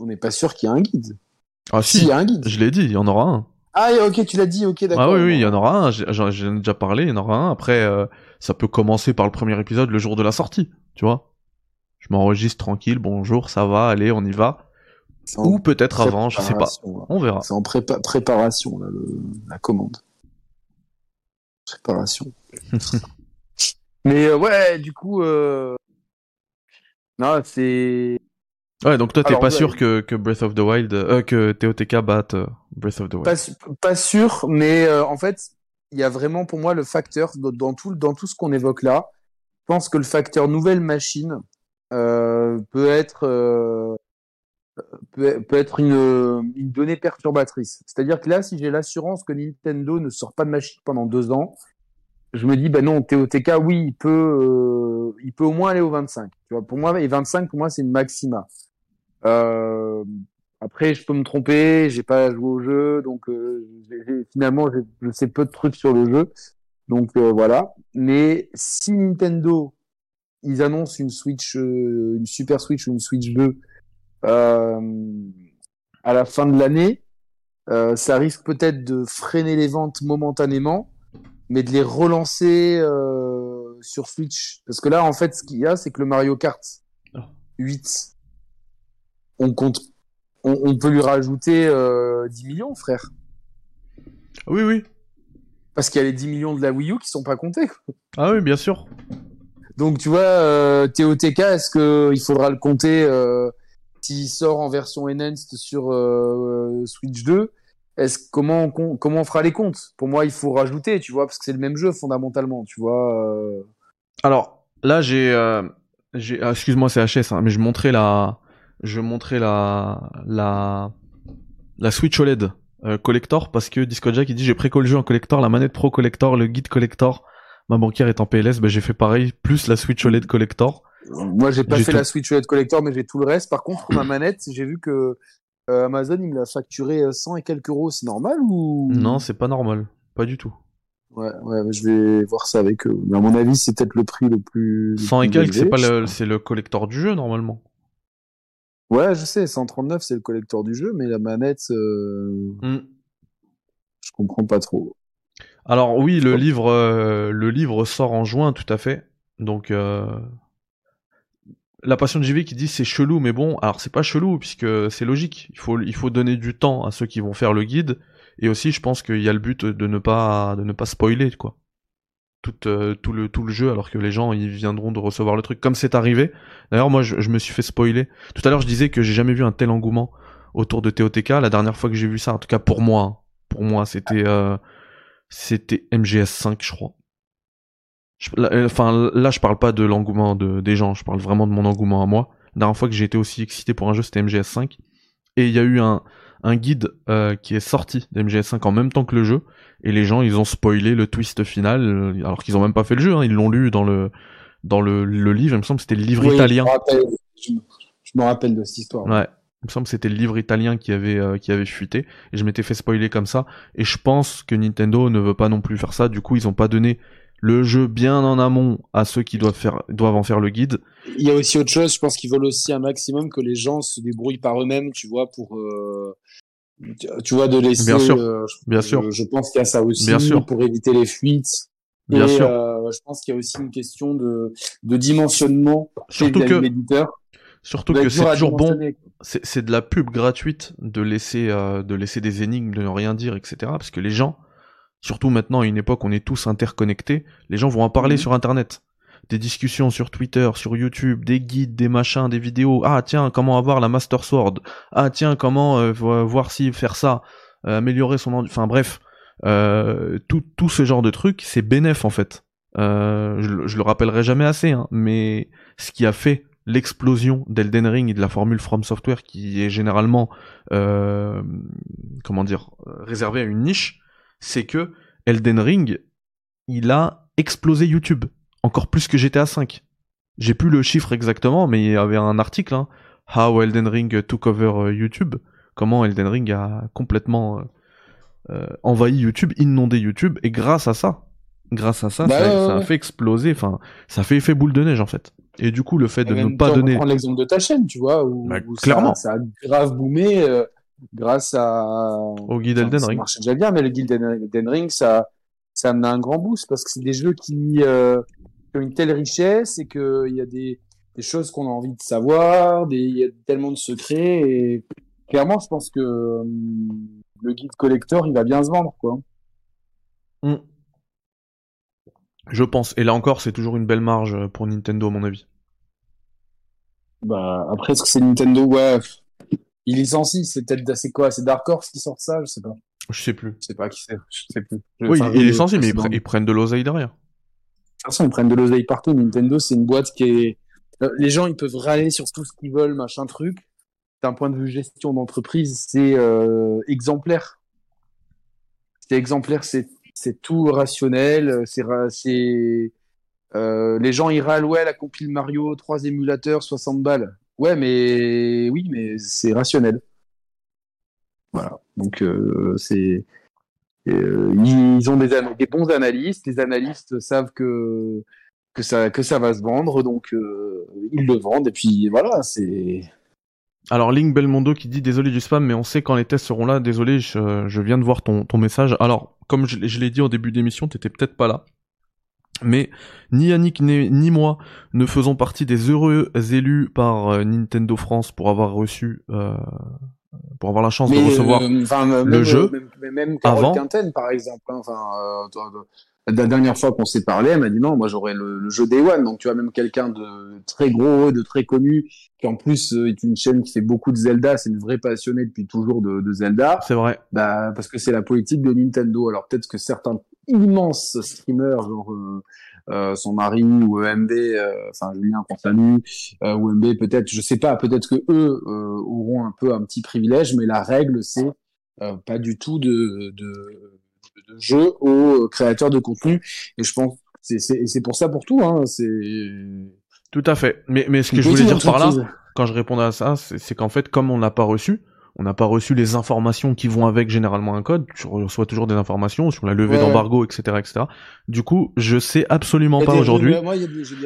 on n'est pas sûr qu'il y a un guide. Ah Si, il y a un guide. je l'ai dit, il y en aura un. Ah ok, tu l'as dit, ok, d'accord. Ah oui, oui, il y en aura un. J'en ai déjà parlé, il y en aura un. Après, euh, ça peut commencer par le premier épisode le jour de la sortie, tu vois. Je m'enregistre tranquille, bonjour, ça va, allez, on y va. Ou peut-être avant, je sais pas. là. On verra. C'est en prépa- préparation, là, le- la commande. Préparation. (laughs) Mais euh, ouais, du coup, euh... non, c'est. Ouais, donc toi, t'es pas ouais. sûr que, que Breath of the Wild, euh, que TOTK batte euh, Breath of the Wild. Pas, sûr, mais euh, en fait, il y a vraiment pour moi le facteur dans, tout, dans tout ce qu'on évoque là. Je pense que le facteur nouvelle machine euh, peut être euh, peut, peut être une, une donnée perturbatrice. C'est-à-dire que là, si j'ai l'assurance que Nintendo ne sort pas de machine pendant deux ans, je me dis bah non, TOTK, oui, il peut, euh, il peut au moins aller au 25. Tu vois, pour moi, et 25 pour moi c'est une maxima. Euh, après, je peux me tromper, j'ai pas joué au jeu, donc euh, finalement, je sais peu de trucs sur le jeu. Donc euh, voilà. Mais si Nintendo, ils annoncent une Switch, euh, une Super Switch ou une Switch 2 euh, à la fin de l'année, euh, ça risque peut-être de freiner les ventes momentanément, mais de les relancer euh, sur Switch. Parce que là, en fait, ce qu'il y a, c'est que le Mario Kart Oh. 8, on compte, on, on peut lui rajouter euh, 10 millions, frère. Oui, oui. Parce qu'il y a les 10 millions de la Wii U qui sont pas comptés. Ah oui, bien sûr. Donc tu vois, euh, TOTK, est-ce que il faudra le compter euh, s'il sort en version enhanced sur euh, Switch 2 Est-ce comment on, com- comment on fera les comptes? Pour moi, il faut rajouter, tu vois, parce que c'est le même jeu fondamentalement, tu vois. euh. Alors, là, j'ai... euh, j'ai ah, Excuse-moi, c'est HS, hein, mais je montrais la... Je montrais la... La... La Switch OLED euh, collector parce que Disco Jack il dit j'ai préco le jeu en collector, la manette pro collector, le guide collector. Ma banquière est en PLS, bah, j'ai fait pareil, plus la Switch OLED collector. Moi, j'ai pas fait tout. la Switch OLED collector, mais j'ai tout le reste. Par contre, ma manette, j'ai vu que euh, Amazon, il me l'a facturé euh, 100 et quelques euros. C'est normal ou? Non, c'est pas normal, pas du tout. Ouais, ouais, je vais voir ça avec eux. Mais à mon avis, c'est peut-être le prix le plus. le 100 et quelques, c'est pas le, c'est le collector du jeu normalement. Ouais, je sais, 139 c'est le collector du jeu, mais la manette, euh, Hmm. je comprends pas trop. Alors oui, le livre, euh, le livre sort en juin, tout à fait. Donc euh, la passion de JV qui dit c'est chelou, mais bon, alors c'est pas chelou puisque c'est logique. Il faut, il faut donner du temps à ceux qui vont faire le guide, et aussi je pense qu'il y a le but de ne pas, de ne pas spoiler quoi. Tout, euh, tout le tout le jeu alors que les gens ils viendront de recevoir le truc comme c'est arrivé. D'ailleurs moi je, me suis fait spoiler. Tout à l'heure je disais que j'ai jamais vu un tel engouement autour de TOTK. La dernière fois que j'ai vu ça, en tout cas pour moi, hein, pour moi c'était euh, c'était MGS5 je crois. Je- là, euh, Enfin là je parle pas de l'engouement de, des gens, je parle vraiment de mon engouement à moi. La dernière fois que j'ai été aussi excité pour un jeu, c'était MGS5. Et il y a eu un, un guide euh, qui est sorti d'MGS5 en même temps que le jeu. Et les gens, ils ont spoilé le twist final, euh, alors qu'ils ont même pas fait le jeu. Hein, ils l'ont lu dans le dans le, le livre. Il me semble que c'était le livre Oui, italien. Je me, rappelle, je me- je me rappelle de cette histoire. Ouais. Il me semble que c'était le livre italien qui avait euh, qui avait fuité et je m'étais fait spoiler comme ça et je pense que Nintendo ne veut pas non plus faire ça. Du coup, ils ont pas donné le jeu bien en amont à ceux qui doivent faire doivent en faire le guide. Il y a aussi autre chose, je pense qu'ils veulent aussi un maximum que les gens se débrouillent par eux-mêmes, tu vois, pour euh, tu- vois de laisser. Bien sûr, euh, je- bien sûr. Je, je pense qu'il y a ça aussi Bien sûr. pour éviter les fuites. Bien et, sûr. euh, je pense qu'il y a aussi une question de, de dimensionnement Surtout que l'éditeur. surtout que c'est toujours bon. c'est de la pub gratuite de laisser euh, de laisser des énigmes, de ne rien dire, etc. Parce que les gens, surtout maintenant à une époque où on est tous interconnectés, les gens vont en parler Mhm. sur Internet. Des discussions sur Twitter, sur YouTube, des guides, des machins, des vidéos. Ah tiens, comment avoir la Master Sword? Ah tiens, comment euh, vo- voir si faire ça, euh, améliorer son, enfin bref, euh, tout tout ce genre de trucs, c'est bénéf en fait. Euh, je, le- je le rappellerai jamais assez, hein, mais ce qui a fait l'explosion d'Elden Ring et de la formule From Software qui est généralement euh, comment dire réservée à une niche, c'est que Elden Ring il a explosé YouTube encore plus que GTA 5. J'ai plus le chiffre exactement, mais il y avait un article, hein, How Elden Ring took over euh, YouTube, comment Elden Ring a complètement euh, euh, envahi YouTube, inondé YouTube, et grâce à ça, grâce à ça, Bah ça, ouais, ouais, ça a fait exploser, enfin, ça fait effet boule de neige en fait. Et du coup, le fait de ne pas on donner, prendre l'exemple de ta chaîne, tu vois, où, Bah, où ça- clairement. Ça, a grave boomé euh, grâce à. Au guide Enfin, Elden ça Ring. marchait déjà bien, mais le guide Elden Ring, ça, ça un grand boost parce que c'est des jeux qui, euh, qui ont une telle richesse et qu'il y a des, des choses qu'on a envie de savoir, il y a tellement de secrets et clairement, je pense que hum, le guide collector, il va bien se vendre, quoi. Hmm. je pense. Et là encore, c'est toujours une belle marge euh, pour Nintendo à mon avis. Bah, après, est-ce que c'est Nintendo? Ouais. Il licencie, c'est peut-être, c'est quoi? C'est Dark Horse qui sort ça? Je sais pas. Je sais plus. Je sais pas qui c'est. Je sais plus. Je- Oui, enfin, il est je- censé, mais ils, prennent de l'oseille derrière. De toute façon, ils prennent de l'oseille partout. Nintendo, c'est une boîte qui est. Euh, Les gens, ils peuvent râler sur tout ce qu'ils veulent, machin truc. D'un point de vue gestion d'entreprise, c'est euh, exemplaire. C'est exemplaire, c'est tout rationnel. C'est ra- c'est euh, les gens ils râlent ouais la compile Mario, trois émulateurs, 60 balles. Ouais, mais oui, mais c'est rationnel. Voilà. Donc euh, c'est euh, ils ont des, bons analystes. Les analystes savent que ça que ça va se vendre, donc euh, ils le vendent. Et puis voilà, c'est Alors, Link Belmondo qui dit désolé du spam, mais on sait quand les tests seront là. Désolé, je, viens de voir ton, message. Alors, comme je, je l'ai dit au début d'émission, t'étais peut-être pas là. Mais ni Yannick ni, ni moi ne faisons partie des heureux élus par euh, Nintendo France pour avoir reçu, euh, pour avoir la chance de recevoir. euh, même, le jeu même, même, même Carole avant. Quinten, par exemple. hein, Enfin, euh, la dernière fois qu'on s'est parlé, elle m'a dit non, moi j'aurais le, le jeu Day One. Donc tu vois même quelqu'un de très gros, de très connu, qui en plus euh, est une chaîne qui fait beaucoup de Zelda. C'est une vraie passionnée depuis toujours de, de Zelda. C'est vrai. Bah, parce que c'est la politique de Nintendo. Alors peut-être que certains immenses streamers, genre euh, euh, son mari ou EMB, euh, enfin Julien qu'on salue, euh, ou EMB peut-être, je sais pas, peut-être que eux euh, auront un peu un petit privilège, mais la règle c'est euh, pas du tout de, de, de jeu aux créateurs de contenu. Et je pense c'est c'est et c'est pour ça pour tout. Hein, c'est Tout à fait. Mais, mais ce que je voulais dire par là, quand je répondais à ça, c'est qu'en fait, comme on n'a pas reçu, on n'a pas reçu les informations qui vont avec généralement un code, tu reçois toujours des informations sur la levée Ouais, ouais. d'embargo, etc., etc. Du coup, je sais absolument pas aujourd'hui.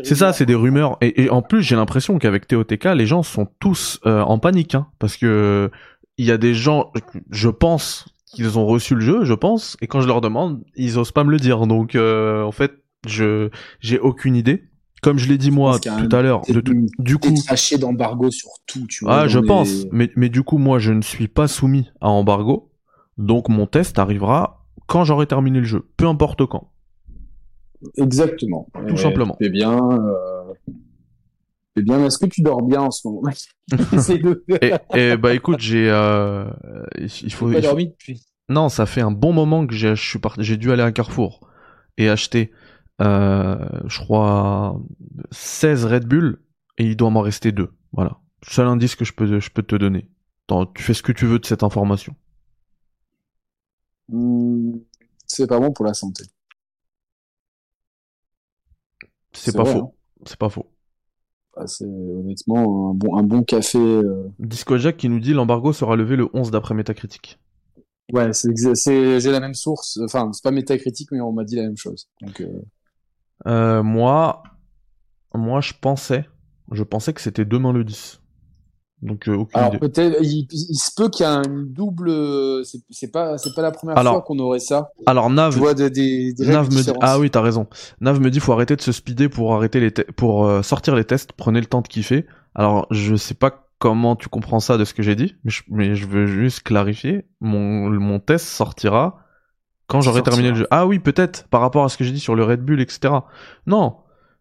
C'est ça, c'est des rumeurs. Et, et en plus, j'ai l'impression qu'avec TOTK, les gens sont tous euh, en panique, hein, parce que il y a des gens, je pense, qu'ils ont reçu le jeu, je pense, et quand je leur demande, ils osent pas me le dire. Donc, euh, en fait, je j'ai aucune idée. Comme je l'ai dit moi tout à l'heure, de tout- Une du coup, d'embargo sur tout, tu vois. ah, je les- pense. Mais, mais du coup, moi, je ne suis pas soumis à embargo. Donc, mon test arrivera quand j'aurai terminé le jeu. Peu importe quand. Exactement. Tout simplement. C'est bien. Euh... C'est bien. Est-ce que tu dors bien en ce moment? (laughs) De. Et, et bah, écoute, j'ai, euh, il faut, pas il faut- dormi depuis? non, ça fait un bon moment que j'ai, je suis parti, j'ai dû aller à Carrefour et acheter, je crois, 16 Red Bull et il doit m'en rester deux. Voilà. Seul indice que je peux, je peux te donner. tu fais ce que tu veux de cette information. Hmm, c'est pas bon pour la santé. C'est pas faux. Hein. C'est pas faux. Bah, c'est honnêtement un bon, un bon café. Euh... Disco Jack qui nous dit l'embargo sera levé le 11 d'après Metacritic. Ouais, c'est, j'ai la même source. Enfin, c'est pas Metacritic, mais on m'a dit la même chose. Donc, euh... Euh, moi, moi, je pensais, je pensais que c'était demain le 10. Donc euh, aucune Alors peut-être, il, se peut qu'il y ait une double. C'est pas, c'est pas la première fois qu'on aurait ça. Alors Nav, Nav me dit, ah oui, t'as raison. Nav me dit, faut arrêter de se speeder pour arrêter les, pour euh, sortir les tests. Prenez le temps de kiffer. Alors je sais pas comment tu comprends ça de ce que j'ai dit, mais je, mais je veux juste clarifier. Mon, mon test sortira quand j'aurai terminé le jeu. Ah oui, peut-être par rapport à ce que j'ai dit sur le Red Bull, etc. Non.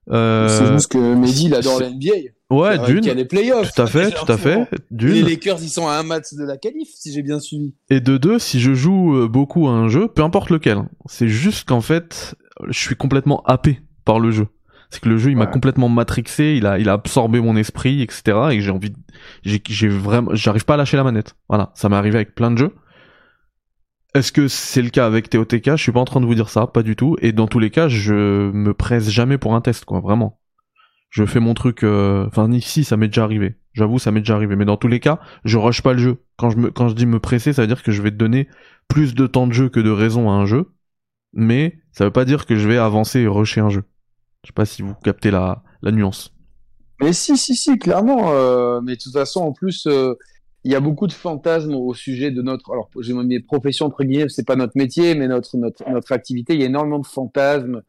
Euh... C'est juste que Mehdi il adore l'NBA. Ouais, d'une. Il y a les playoffs. Tout à fait, tout à fait. D'une. Les Lakers, ils sont à un match de la qualif, si j'ai bien suivi. Et de deux, si je joue euh, beaucoup à un jeu, peu importe lequel, hein, c'est juste qu'en fait, je suis complètement happé par le jeu. C'est que le jeu, il m'a complètement matrixé, il a, il a absorbé mon esprit, etc. Et j'ai envie, j'ai, j'ai vraiment, j'arrive pas à lâcher la manette. Voilà, ça m'est arrivé avec plein de jeux. Est-ce que c'est le cas avec TOTK Je suis pas en train de vous dire ça, pas du tout. Et dans tous les cas, je me presse jamais pour un test, quoi, vraiment. Je fais mon truc euh, enfin ici ça m'est déjà arrivé. J'avoue ça m'est déjà arrivé. Mais dans tous les cas je rush pas le jeu. Quand je me quand je dis me presser ça veut dire que je vais donner plus de temps de jeu que de raison à un jeu. Mais ça veut pas dire que je vais avancer et rusher un jeu. Je sais pas si vous captez la la nuance. Mais si si si clairement euh, mais de toute façon en plus euh, il y a beaucoup de fantasmes au sujet de notre alors j'ai mes professions entre guillemets c'est pas notre métier mais notre notre notre activité il y a énormément de fantasmes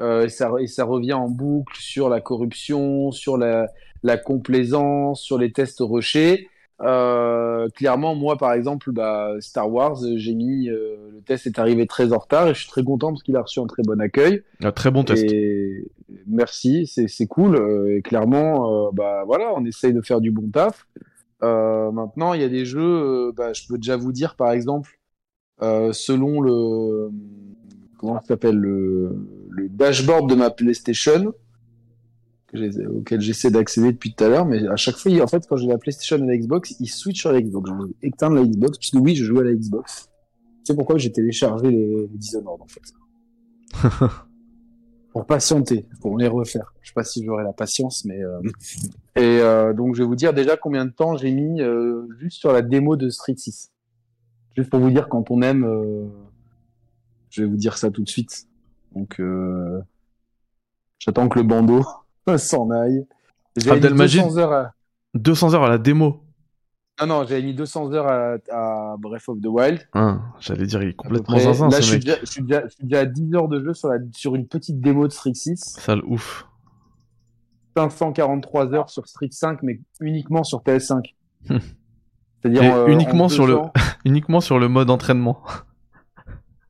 euh, et, ça, et, ça, revient en boucle sur la corruption, sur la, la complaisance, sur les tests rushés. Euh, clairement, moi, par exemple, bah, Star Wars, j'ai mis euh, le test est arrivé très en retard et je suis très content parce qu'il a reçu un très bon accueil. Un très bon test. Et merci, c'est cool. Euh, et clairement, euh, bah voilà, on essaye de faire du bon taf. Maintenant, il y a des jeux, bah, je peux déjà vous dire, par exemple, selon le comment ça s'appelle le dashboard de ma PlayStation auquel j'essaie d'accéder depuis tout à l'heure, mais à chaque fois, en fait, quand j'ai la PlayStation et la Xbox, il switch sur la Xbox. Je éteindre la Xbox, puisque oui, je joue à la Xbox. C'est pourquoi j'ai téléchargé les, Dishonored, en fait. (laughs) pour patienter, pour les refaire. Je sais pas si j'aurai la patience, mais euh... et euh, donc je vais vous dire déjà combien de temps j'ai mis euh, juste sur la démo de Street 6. Juste pour vous dire quand on aime, je vais vous dire ça tout de suite. Donc, j'attends que le bandeau (laughs) s'en aille. Abdelmajid, 200 heures à... 200 heures à la démo. Non, non, j'avais mis 200 heures à, à, Breath of the Wild. Ah, J'allais dire, il est complètement zinzin, Là, je suis, déjà, je, suis déjà, je suis, déjà, à 10 heures de jeu sur, la, sur une petite démo de Street 6. Sale ouf. 543 heures sur Street 5, mais uniquement sur PS5. (laughs) C'est-à-dire euh, uniquement sur le (laughs) uniquement sur le mode entraînement.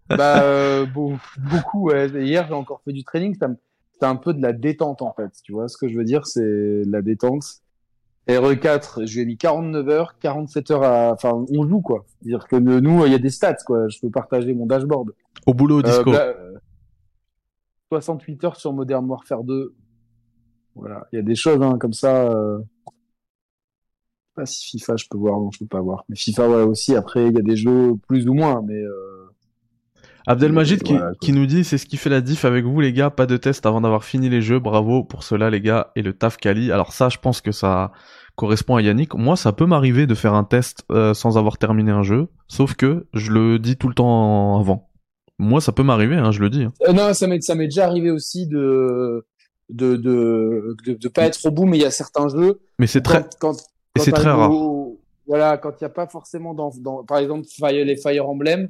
Bah, (laughs) euh, beaucoup. Ouais. Hier, j'ai encore fait du training. C'est un peu de la détente, en fait. Tu vois ce que je veux dire? C'est la détente. RE4, je lui ai mis 49 heures, 47 heures à... Enfin, on joue, quoi. C'est-à-dire que nous, il y a des stats, quoi. Je peux partager mon dashboard. Au boulot, au disco. 68 heures sur Modern Warfare 2. Voilà. Il y a des choses, hein, comme ça... Euh... pas si FIFA, je peux voir. Non, je peux pas voir. Mais FIFA, voilà, aussi. Après, il y a des jeux plus ou moins, mais... Euh... Abdelmajid qui, qui, nous dit c'est ce qui fait la diff avec vous les gars, pas de test avant d'avoir fini les jeux, bravo pour cela les gars et le taf Kali. Alors ça je pense que ça correspond à Yannick. Moi ça peut m'arriver de faire un test euh, sans avoir terminé un jeu, sauf que je le dis tout le temps avant. Moi ça peut m'arriver, hein, je le dis. Hein. Euh, non, ça m'est ça m'est déjà arrivé aussi de de, de de, de pas être au bout, mais il y a certains jeux. Mais c'est très quand, et c'est très rare. Voilà, quand il n'y a pas forcément dans, dans par exemple Fire, les Fire Emblem,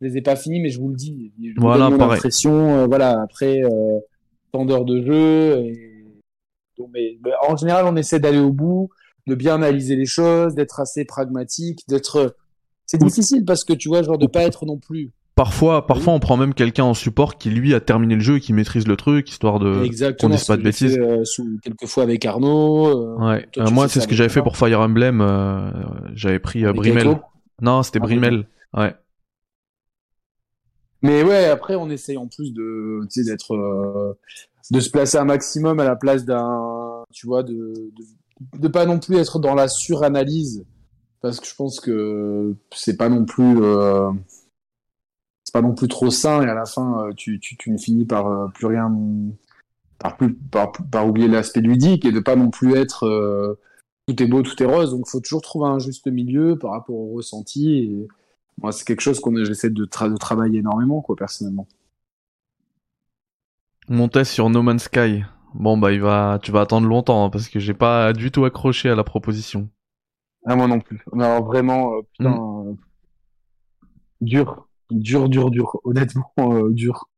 je les ai pas finis, mais je vous le dis. Je voilà, vous pareil. Euh, voilà, après euh, tant d'heures de jeu. Et... Donc, mais, en général, on essaie d'aller au bout, de bien analyser les choses, d'être assez pragmatique, d'être. C'est difficile parce que tu vois, genre de pas être non plus. Parfois, parfois, on prend même quelqu'un en support qui lui a terminé le jeu et qui maîtrise le truc, histoire de qu'on dise pas de bêtises. Euh, quelquefois avec Arnaud. Euh, ouais. Euh, moi, c'est ce que j'avais fait pour Fire Emblem. Euh, j'avais pris Brimel. Non, c'était ah, Brimel. Ouais. Mais ouais, après, on essaye en plus de, d'être, euh, de se placer un maximum à la place d'un, tu vois, de, de, pas non plus être dans la suranalyse, parce que je pense que c'est pas non plus, euh, c'est pas non plus trop sain, et à la fin, euh, tu, tu, tu ne finis par plus rien, par, plus, par, par oublier l'aspect ludique, et de pas non plus être tout est beau, tout est rose, donc faut toujours trouver un juste milieu par rapport au ressenti, moi, c'est quelque chose qu'on j'essaie de, tra de travailler énormément, quoi, personnellement. Mon test sur No Man's Sky. Bon bah il va, tu vas attendre longtemps hein, parce que j'ai pas du tout accroché à la proposition. Ah moi non plus. Mais alors vraiment, euh, putain, euh, dur, dur, dur, dur. Honnêtement, euh, dur.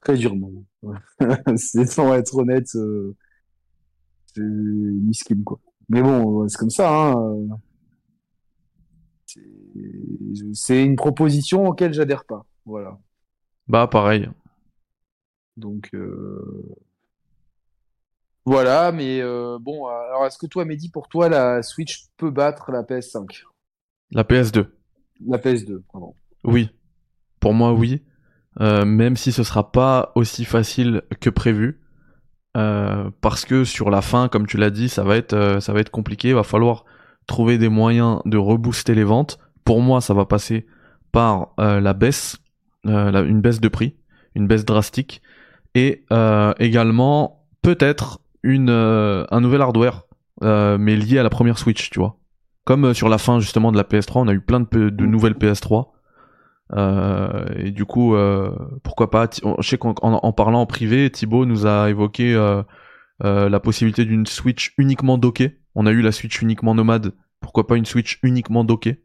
Très dur, bon. (laughs) c'est sans être honnête, euh, c'est miskin quoi. Mais bon, c'est comme ça. Hein. C'est- une proposition auquel j'adhère pas. Voilà. Bah pareil. Donc euh, voilà, mais euh, bon, alors est-ce que toi, Mehdi, pour toi, la Switch peut battre la PS5? La PS2. La PS2, pardon. Oui. Pour moi oui. Euh, même si ce sera pas aussi facile que prévu. Parce que sur la fin, comme tu l'as dit, ça va être ça va être compliqué. Il va falloir trouver des moyens de rebooster les ventes. Pour moi, ça va passer par euh, la baisse, euh, une baisse de prix, une baisse drastique, et euh, également peut-être un nouvel hardware, mais lié à la première Switch, tu vois. Comme sur la fin justement de la PS3, on a eu plein de, nouvelles PS3. Euh, et du coup, pourquoi pas Je sais qu'en en, en parlant en privé, Thibaut nous a évoqué la possibilité d'une Switch uniquement dockée. On a eu la Switch uniquement nomade. Pourquoi pas une Switch uniquement dockée?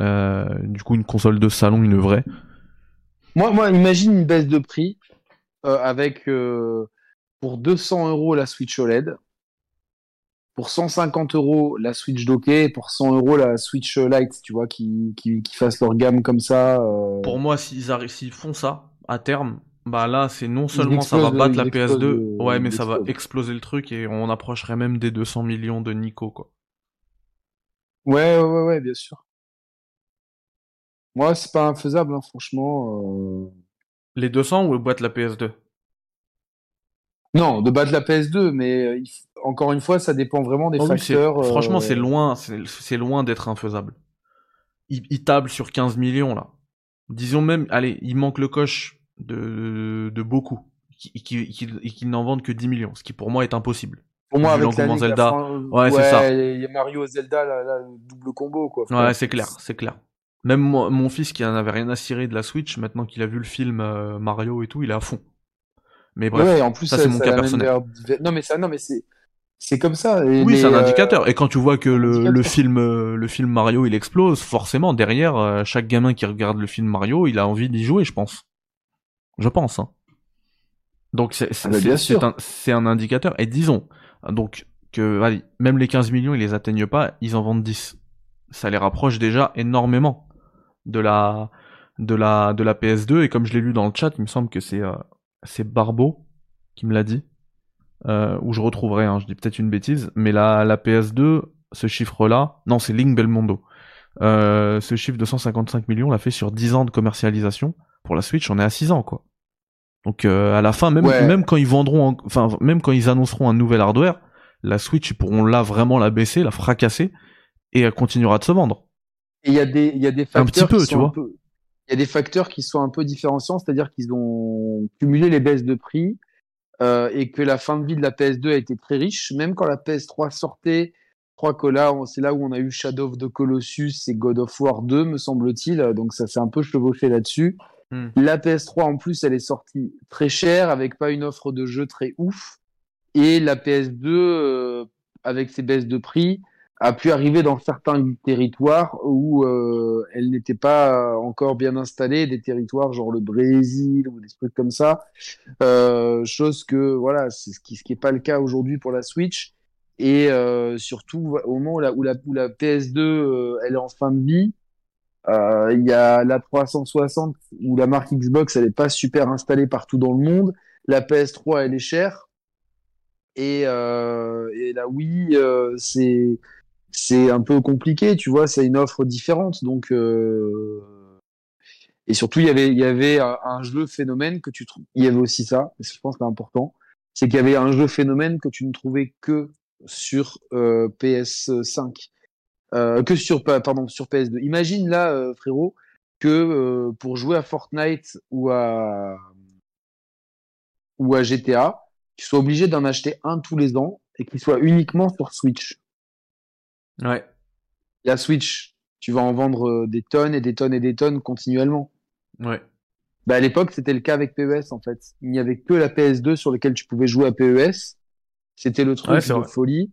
Euh, Du coup, une console de salon, une vraie. Moi, moi, imagine une baisse de prix euh, avec euh, pour 200 euros la Switch OLED, pour 150 euros la Switch dockée, et pour 100 euros la Switch Lite, tu vois, qui, qui, qui fassent leur gamme comme ça. euh, Pour moi, s'ils font ça à terme, bah là, c'est non seulement ça va battre la ils explosent PS2, le- ouais, mais ça va exploser le truc et on approcherait même des 200 millions de Nico, quoi. Ouais, ouais, ouais, ouais, bien sûr. Moi, c'est pas infaisable, hein, franchement. euh. Les 200 ou battre la PS2 Non, de battre la PS2, mais euh, il f- encore une fois, ça dépend vraiment des Oh oui, c'est- facteurs. Franchement, euh, c'est loin, c'est c'est loin d'être infaisable. Il, il table sur 15 millions là. Disons même, allez, il manque le coche de, de beaucoup, qui, qui, qui- et qu'il n'en vendent que 10 millions, ce qui pour moi est impossible. Pour moi, avec la Zelda. Ouais, c'est ça. Il y a Mario Zelda, là, là, le double combo, quoi. Ouais, c'est clair, c'est clair. Même moi, mon fils qui en avait rien à cirer de la Switch, maintenant qu'il a vu le film euh, Mario et tout, il est à fond. Mais bref, ouais, en plus, ça, c'est mon cas personnel. vers Non, mais ça, non, mais c'est, c'est comme ça. Et- oui, c'est un euh, indicateur. Et quand tu vois que le, le film, euh, le film Mario, il explose, forcément derrière, chaque gamin qui regarde le film Mario, il a envie d'y jouer, je pense. Je pense. Hein. Donc c'est Ah c'est- un, indicateur. Et disons donc que allez, même les 15 millions, ils les atteignent pas, ils en vendent 10. Ça les rapproche déjà énormément de la de la de la PS2. Et comme je l'ai lu dans le chat, il me semble que c'est euh, c'est Barbeau qui me l'a dit. Euh, où je retrouverai, hein, je dis peut-être une bêtise, mais la, la PS2, ce chiffre-là, non, c'est Link Belmondo. Euh, ce chiffre de 155 millions l'a fait sur 10 ans de commercialisation. Pour la Switch, on est à 6 ans, quoi. Donc euh, à la fin, même, Ouais. même quand ils vendront, en- enfin même quand ils annonceront un nouvel hardware, la Switch ils pourront là vraiment la baisser, la fracasser, et elle continuera de se vendre. Et il y a des, il y a des facteurs Un petit peu, qui tu sont un vois. peu- Il y a des facteurs qui sont un peu différenciants, c'est-à-dire qu'ils ont cumulé les baisses de prix euh, et que la fin de vie de la PS2 a été très riche. Même quand la PS3 sortait, je crois que là, c'est là où on a eu Shadow of the Colossus et God of War 2, me semble-t-il. Donc ça s'est un peu chevauché là-dessus. Hmm. La PS3, en plus, elle est sortie très chère, avec pas une offre de jeu très ouf. Et la PS2, euh, avec ses baisses de prix, a pu arriver dans certains territoires où euh, elle n'était pas encore bien installée, des territoires genre le Brésil ou des trucs comme ça. Euh, chose que voilà, c'est ce qui ce qui est pas le cas aujourd'hui pour la Switch. Et euh, surtout au moment où la, où la, où la PS2 euh, elle est en fin de vie, il y a la 360 où la marque Xbox elle est pas super installée partout dans le monde. La PS3 elle est chère et, euh, et la Wii euh, c'est c'est un peu compliqué, tu vois, c'est une offre différente donc euh... et surtout il y avait il y avait un, jeu phénomène que tu trouves il y avait aussi ça, je pense que c'est important. c'est qu'il y avait un jeu phénomène que tu ne trouvais que sur euh, PS5, euh, que sur pardon sur PS2. Imagine là, euh, frérot, que euh, pour jouer à Fortnite ou à ou à GTA, tu sois obligé d'en acheter un tous les ans et qu'il soit uniquement sur Switch. Ouais. La Switch, tu vas en vendre euh, des tonnes et des tonnes et des tonnes continuellement. Ouais. Bah à l'époque, c'était le cas avec PES en fait. Il n'y avait que la PS2 sur laquelle tu pouvais jouer à PES. C'était le truc Ouais, de vrai. folie.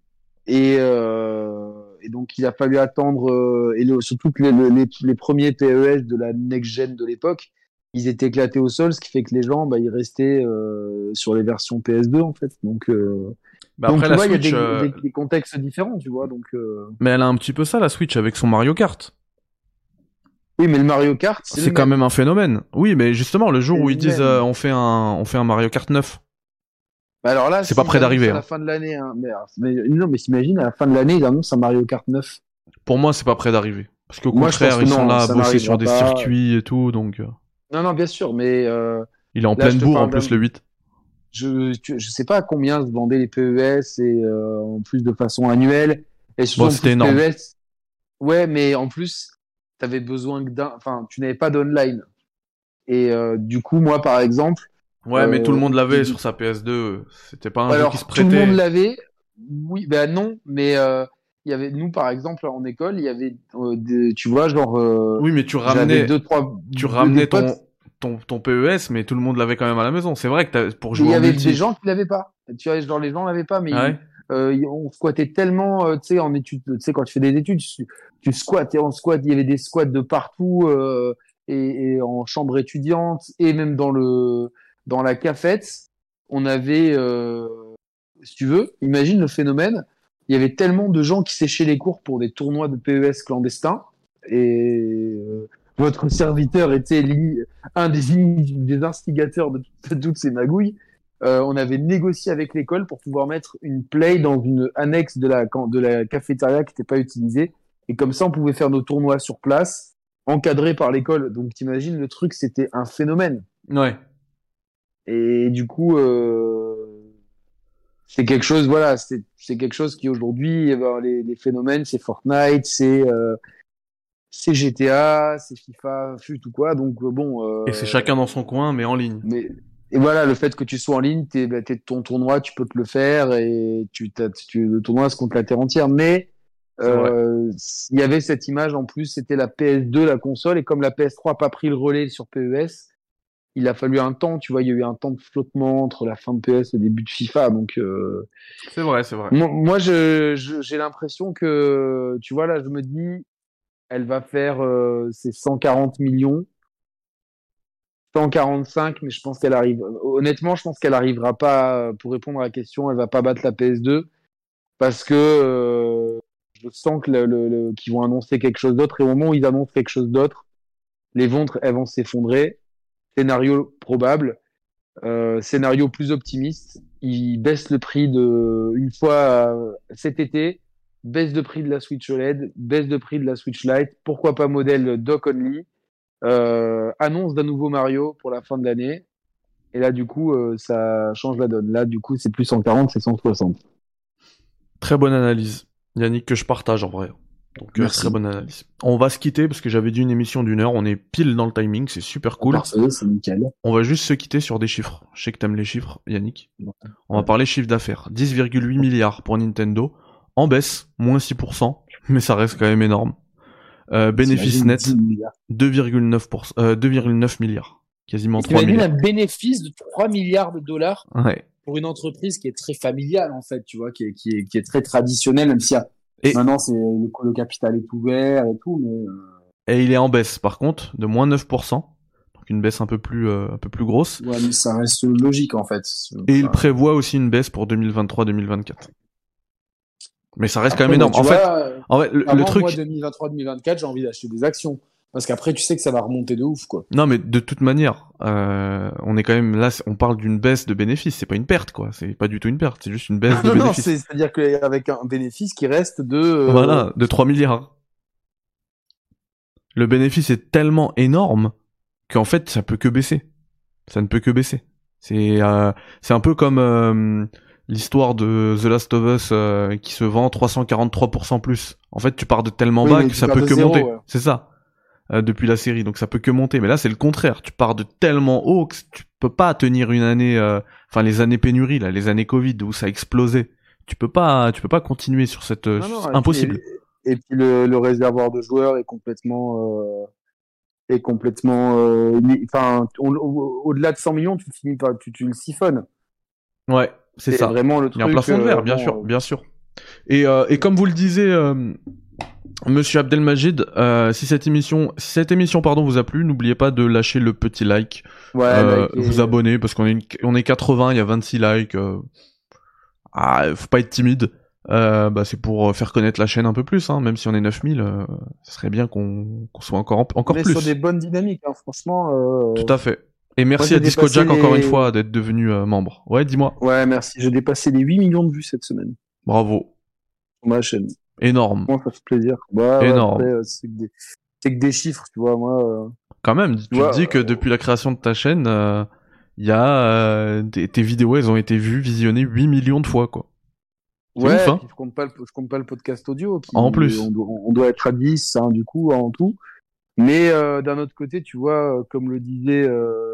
Et, euh, et donc il a fallu attendre euh, et le- surtout que les, les, les premiers PES de la next gen de l'époque, ils étaient éclatés au sol, ce qui fait que les gens, bah, ils restaient euh, sur les versions PS2 en fait. Donc, euh, Bah donc après tu la vois, il y a des, euh, des- des contextes différents, tu vois. Donc euh, mais elle a un petit peu ça la Switch avec son Mario Kart. oui, mais le Mario Kart, c'est quand même. même un phénomène. Oui, mais justement le jour où ils disent même. on fait un on fait un Mario Kart 9. Bah alors là, C'est pas près d'arriver, À la hein. fin de l'année, hein. mais, non, mais s'imagine à la fin de l'année, ils annoncent un Mario Kart 9. Pour moi, c'est pas près d'arriver. Parce qu'au contraire, que ils sont non, là à bosser sur des pas. circuits et tout, donc euh, Non, non, bien sûr, mais euh, il est en Là, pleine bourre en plus le 8. je, tu- je sais pas à combien se vendaient les PES et euh, en plus de façon annuelle. Et Bon, c'était énorme. PES, ouais, mais en plus, t'avais besoin que d'un, enfin, tu n'avais pas d'online. Et euh, du coup, moi, par exemple, Ouais, mais Euh, tout le monde l'avait il- sur sa PS2. C'était pas un alors jeu qui se tout le monde l'avait. Oui, ben non, mais euh, il y avait nous, par exemple, en école, il y avait, euh, des, tu vois, genre, euh, Oui, mais tu ramenais deux, trois, tu deux- ramenais ton, ton ton PES, mais tout le monde l'avait quand même à la maison. C'est vrai que t'as- pour jouer il y avait multi. des gens qui l'avaient pas. Tu vois, genre les gens l'avaient pas, mais ouais euh, on squattait tellement, euh, tu sais, en études, tu sais, quand tu fais des études, tu, tu squattes et on squatte, il y avait des squats de partout, euh, et, et en chambre étudiante, et même dans le, dans la cafette, on avait, euh, si tu veux, imagine le phénomène, il y avait tellement de gens qui séchaient les cours pour des tournois de PES clandestins, et euh, votre serviteur était un des, instigateurs de, toutes ces magouilles. Euh, on avait négocié avec l'école pour pouvoir mettre une play dans une annexe de la, de la cafétéria qui n'était pas utilisée. Et comme ça, on pouvait faire nos tournois sur place, encadrés par l'école. Donc, t'imagines, le truc, c'était un phénomène. Ouais. Et du coup, euh, c'est quelque chose, voilà, c'est c'est quelque chose qui aujourd'hui, eh ben, les, les phénomènes, c'est Fortnite, c'est euh, c'est GTA, c'est FIFA, fut ou quoi. Donc, euh, bon. euh, Et c'est chacun dans son coin, mais en ligne. mais et voilà, le fait que tu sois en ligne, t'es, bah, t'es ton tournoi, tu peux te le faire et tu, t'as, tu le tournoi se compte la terre entière. Mais euh, il y avait cette image en plus, c'était la PS2, la console, et comme la PS3 a pas pris le relais sur PES, il a fallu un temps, tu vois, il y a eu un temps de flottement entre la fin de PES et le début de FIFA. Donc euh, C'est vrai, c'est vrai. moi, moi, je, je- j'ai l'impression que, tu vois, là, je me dis, elle va faire euh, ses 140 millions. 145, mais je pense qu'elle arrive. Honnêtement, je pense qu'elle arrivera pas, pour répondre à la question, elle va pas battre la PS2 parce que euh, je sens que le, le- le- qu'ils vont annoncer quelque chose d'autre et au moment où ils annoncent quelque chose d'autre, les ventes, elles vont s'effondrer. Scénario probable. Euh, scénario plus optimiste, ils baissent le prix de une fois euh, cet été, baisse de prix de la Switch OLED, baisse de prix de la Switch Lite, pourquoi pas modèle dock only, euh, annonce d'un nouveau Mario pour la fin de l'année. Et là, du coup, ça change la donne. Là, du coup, c'est plus 140, c'est 160. Très bonne analyse, Yannick, que je partage en vrai. Donc euh, Merci. très bonne analyse. On va se quitter parce que j'avais dit une émission d'une heure. On est pile dans le timing, c'est super cool. Parfait, c'est nickel. On va juste se quitter sur des chiffres. Je sais que t'aimes les chiffres, Yannick. On va parler chiffre d'affaires. 10,8 milliards pour Nintendo. En baisse, moins 6%, mais ça reste quand même énorme. Euh, bénéfice net, 2,9%, euh, 2,9 milliards. Quasiment 3 T'imagines milliards. un bénéfice de 3 milliards de dollars Ouais. pour une entreprise qui est très familiale. familial en fait, tu vois, qui est, qui est, qui est très traditionnel, même si Et- maintenant c'est le, le capital est ouvert et tout, mais euh, Et il est en baisse, par contre, de moins 9%. Donc une baisse un peu plus, euh, un peu plus grosse. ouais, mais ça reste logique en fait. Et il prévoit aussi une baisse pour 2023-2024. Mais ça reste quand même énorme. En fait, vois, euh, en fait, le, le avant, truc, moi 2023-2024, j'ai envie d'acheter des actions parce qu'après tu sais que ça va remonter de ouf quoi. non mais de toute manière, euh, on est quand même là, on parle d'une baisse de bénéfices, c'est pas une perte quoi, c'est pas du tout une perte, c'est juste une baisse (laughs) de non, non, c'est-à-dire qu'avec un bénéfice qui reste de euh, Voilà, de 3 milliards. Le bénéfice est tellement énorme qu'en fait, ça peut que baisser. Ça ne peut que baisser. C'est euh, c'est un peu comme euh, l'histoire de The Last of Us euh, qui se vend 343% plus. En fait, tu pars de tellement Oui, bas que ça peut que zéro, monter. ouais. C'est ça. Euh, depuis la série, donc ça peut que monter. Mais là, c'est le contraire. Tu pars de tellement haut que tu peux pas tenir une année, euh, enfin les années pénurie, là, les années Covid où ça a explosé. Tu peux pas, tu peux pas continuer sur cette euh, Non, non, c'est et impossible. puis- Et, puis le, le réservoir de joueurs est complètement, est complètement, enfin, au-delà de 100 millions, tu finis pas, tu, tu le siphonnes. Ouais, c'est ça. vraiment le Il truc. y a un plafond de verre, bien sûr, bien sûr. Et, euh, et comme vous le disiez, euh, Monsieur Abdelmajid, euh, si cette émission, si cette émission pardon vous a plu, n'oubliez pas de lâcher le petit like, Ouais, euh, vous abonner parce qu'on est une- on est 80, il y a 26 likes. euh, ah, faut pas être timide. Euh, bah, c'est pour faire connaître la chaîne un peu plus, hein, même si on est 9000, euh, ce serait bien qu'on soit encore en- encore on est plus. sur des bonnes dynamiques, hein, franchement. euh, Tout à fait. Et merci à Disco Jack encore une fois d'être devenu membre. Ouais, dis-moi. Ouais, merci. J'ai dépassé les 8 millions de vues cette semaine Bravo. sur ma chaîne. Énorme. Moi, ça fait plaisir. Ouais, Énorme. euh, c'est que, des... c'est que des chiffres, tu vois. Moi, euh, Quand même, tu te dis que euh, depuis la création de ta chaîne, il y a tes, tes vidéos, elles ont été vues, visionnées 8 millions de fois, quoi. Ouais, ouf, hein. je compte pas le, je compte pas le podcast audio. qui- En plus. On doit, on doit être à 10, hein, du coup, en tout. Mais euh, d'un autre côté, tu vois, comme le disait. Euh,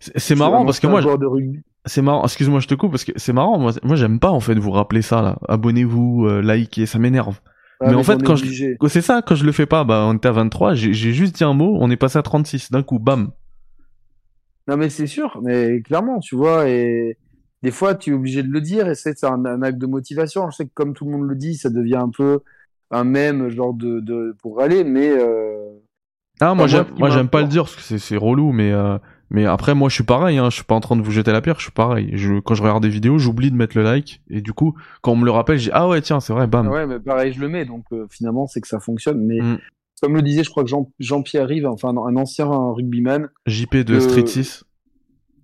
C'est marrant parce que moi, c'est marrant. Excuse-moi, je te coupe parce que c'est marrant. Moi, moi, j'aime pas en fait vous rappeler ça là. Abonnez-vous, euh, likez, ça m'énerve. Ah, mais en fait, quand je-. C'est ça, quand je le fais pas, bah on était à 23, j'ai juste dit un mot, on est passé à 36 d'un coup, bam. Non, mais c'est sûr, mais clairement, tu vois, et des fois, tu es obligé de le dire, et c'est un, un acte de motivation. Je sais que comme tout le monde le dit, ça devient un peu un même genre de, de pour aller, mais euh, Ah moi j'aime pas le dire parce que c'est c'est relou mais euh, mais après moi je suis pareil hein, je suis pas en train de vous jeter la pierre, je suis pareil. Je quand je regarde des vidéos, j'oublie de mettre le like et du coup quand on me le rappelle, je dis ah ouais tiens, c'est vrai, bam. ouais, mais pareil, je le mets, donc euh, finalement, c'est que ça fonctionne. Mais Mm. comme le disait, je crois que Jean, Jean-Pierre Rive, enfin un ancien rugbyman, JP de Street 6.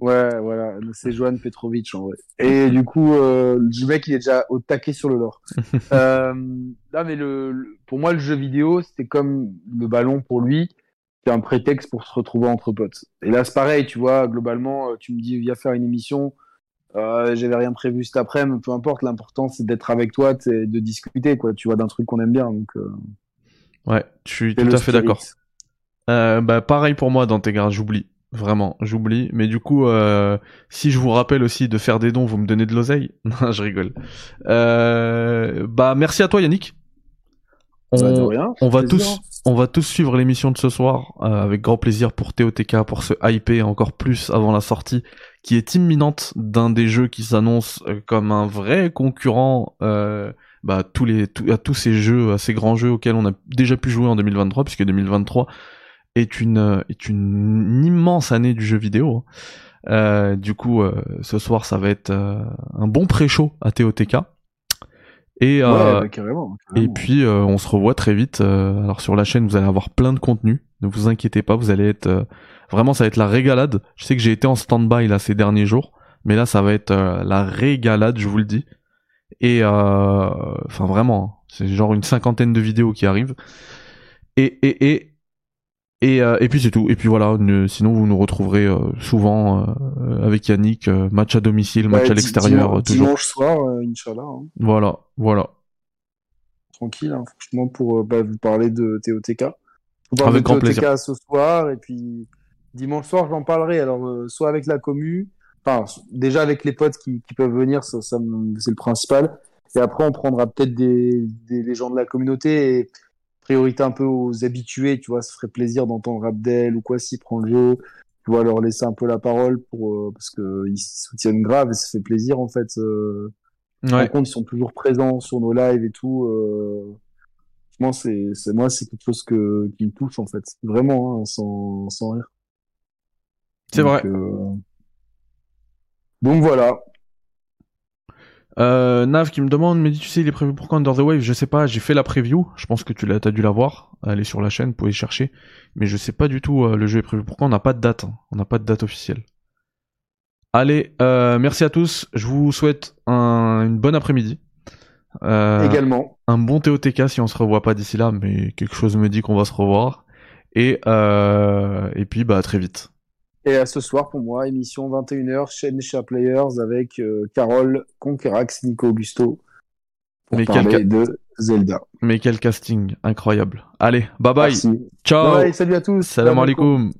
ouais, voilà, c'est Johan Petrovic en vrai. Et du coup, euh, le mec, il est déjà au taquet sur le lore. (laughs) euh, là, mais le, le- pour moi, le jeu vidéo, c'était comme le ballon pour lui. C'est un prétexte pour se retrouver entre potes. Et là, c'est pareil, tu vois, globalement, euh, tu me dis, viens faire une émission. Euh, j'avais rien prévu cet après-midi, peu importe. L'important, c'est d'être avec toi, c'est de discuter, quoi. Tu vois, d'un truc qu'on aime bien. Donc, euh, Ouais, je suis tout à fait d'accord. Euh, bah pareil pour moi dans tes gars, j'oublie. Vraiment, j'oublie. Mais du coup, euh, si je vous rappelle aussi de faire des dons, vous me donnez de l'oseille (laughs) Non, je rigole. Euh, bah merci à toi Yannick. On, Bah, de rien, on va plaisir. tous, on va tous suivre l'émission de ce soir euh, avec grand plaisir pour TOTK pour se hyper encore plus avant la sortie, qui est imminente d'un des jeux qui s'annonce euh, comme un vrai concurrent. Euh, bah, tous les, tous- à tous ces jeux, à ces grands jeux auxquels on a déjà pu jouer en 2023, puisque 2023 est une, est une immense année du jeu vidéo. hein. Euh, du coup, euh, ce soir, ça va être euh, un bon pré-show à TOTK. Et, Ouais, euh, bah, carrément, et puis, euh, on se revoit très vite. euh, alors, sur la chaîne, vous allez avoir plein de contenu. Ne vous inquiétez pas, vous allez être... euh, vraiment, ça va être la régalade. Je sais que j'ai été en stand-by, là, ces derniers jours. Mais là, ça va être la régalade, je vous le dis. Et... euh, Enfin, vraiment, hein, c'est genre une cinquantaine de vidéos qui arrivent. Et... et, et et, euh, et puis c'est tout. Et puis voilà, ne- sinon vous nous retrouverez euh, souvent euh, avec Yannick, match à domicile, match Ouais, à l'extérieur, dimanche- soir, Inch'Allah. hein. Voilà, voilà. tranquille, hein, franchement, pour bah, vous parler de TOTK. Vous Avec de grand TOTK plaisir. ce soir, et puis dimanche soir, j'en parlerai. Alors, soit avec la commu, enfin, déjà avec les potes qui, qui peuvent venir, ça, c'est le principal. Et après, on prendra peut-être des, gens de la communauté et priorité un peu aux habitués, tu vois, ça ferait plaisir d'entendre Abdel ou quoi s'il prend le jeu, tu vois, leur laisser un peu la parole pour, euh, parce que ils soutiennent grave et ça fait plaisir, en fait, euh, Ouais. par contre, ils sont toujours présents sur nos lives et tout. Euh... Franchement, c'est, c'est moi, c'est quelque chose que qui me touche en fait, vraiment, hein, sans, sans rire. C'est vrai. euh, Donc voilà. Euh, Nav qui me demande, mais tu sais, il est prévu pour quand Under the Wave? Je sais pas, j'ai fait la preview. Je pense que tu l'as, t'as dû la voir. Elle est sur la chaîne, vous pouvez chercher. Mais je sais pas du tout, euh, le jeu est prévu pour quand On n'a pas de date. hein. On n'a pas de date officielle. Allez, euh, merci à tous. Je vous souhaite un, une bonne après-midi. Euh, Également. un bon TOTK si on se revoit pas d'ici là, mais quelque chose me dit qu'on va se revoir. Et, euh, et puis, bah, à très vite. Et à ce soir, pour moi, émission 21h, chaîne Chat Players avec euh, Carole Conquerax, Nico Augusto. Pour Mais parler quel de Zelda. Mais quel casting incroyable. Allez, bye bye. Merci. Ciao. Bye, salut à tous. Salam alaikum. alaikum.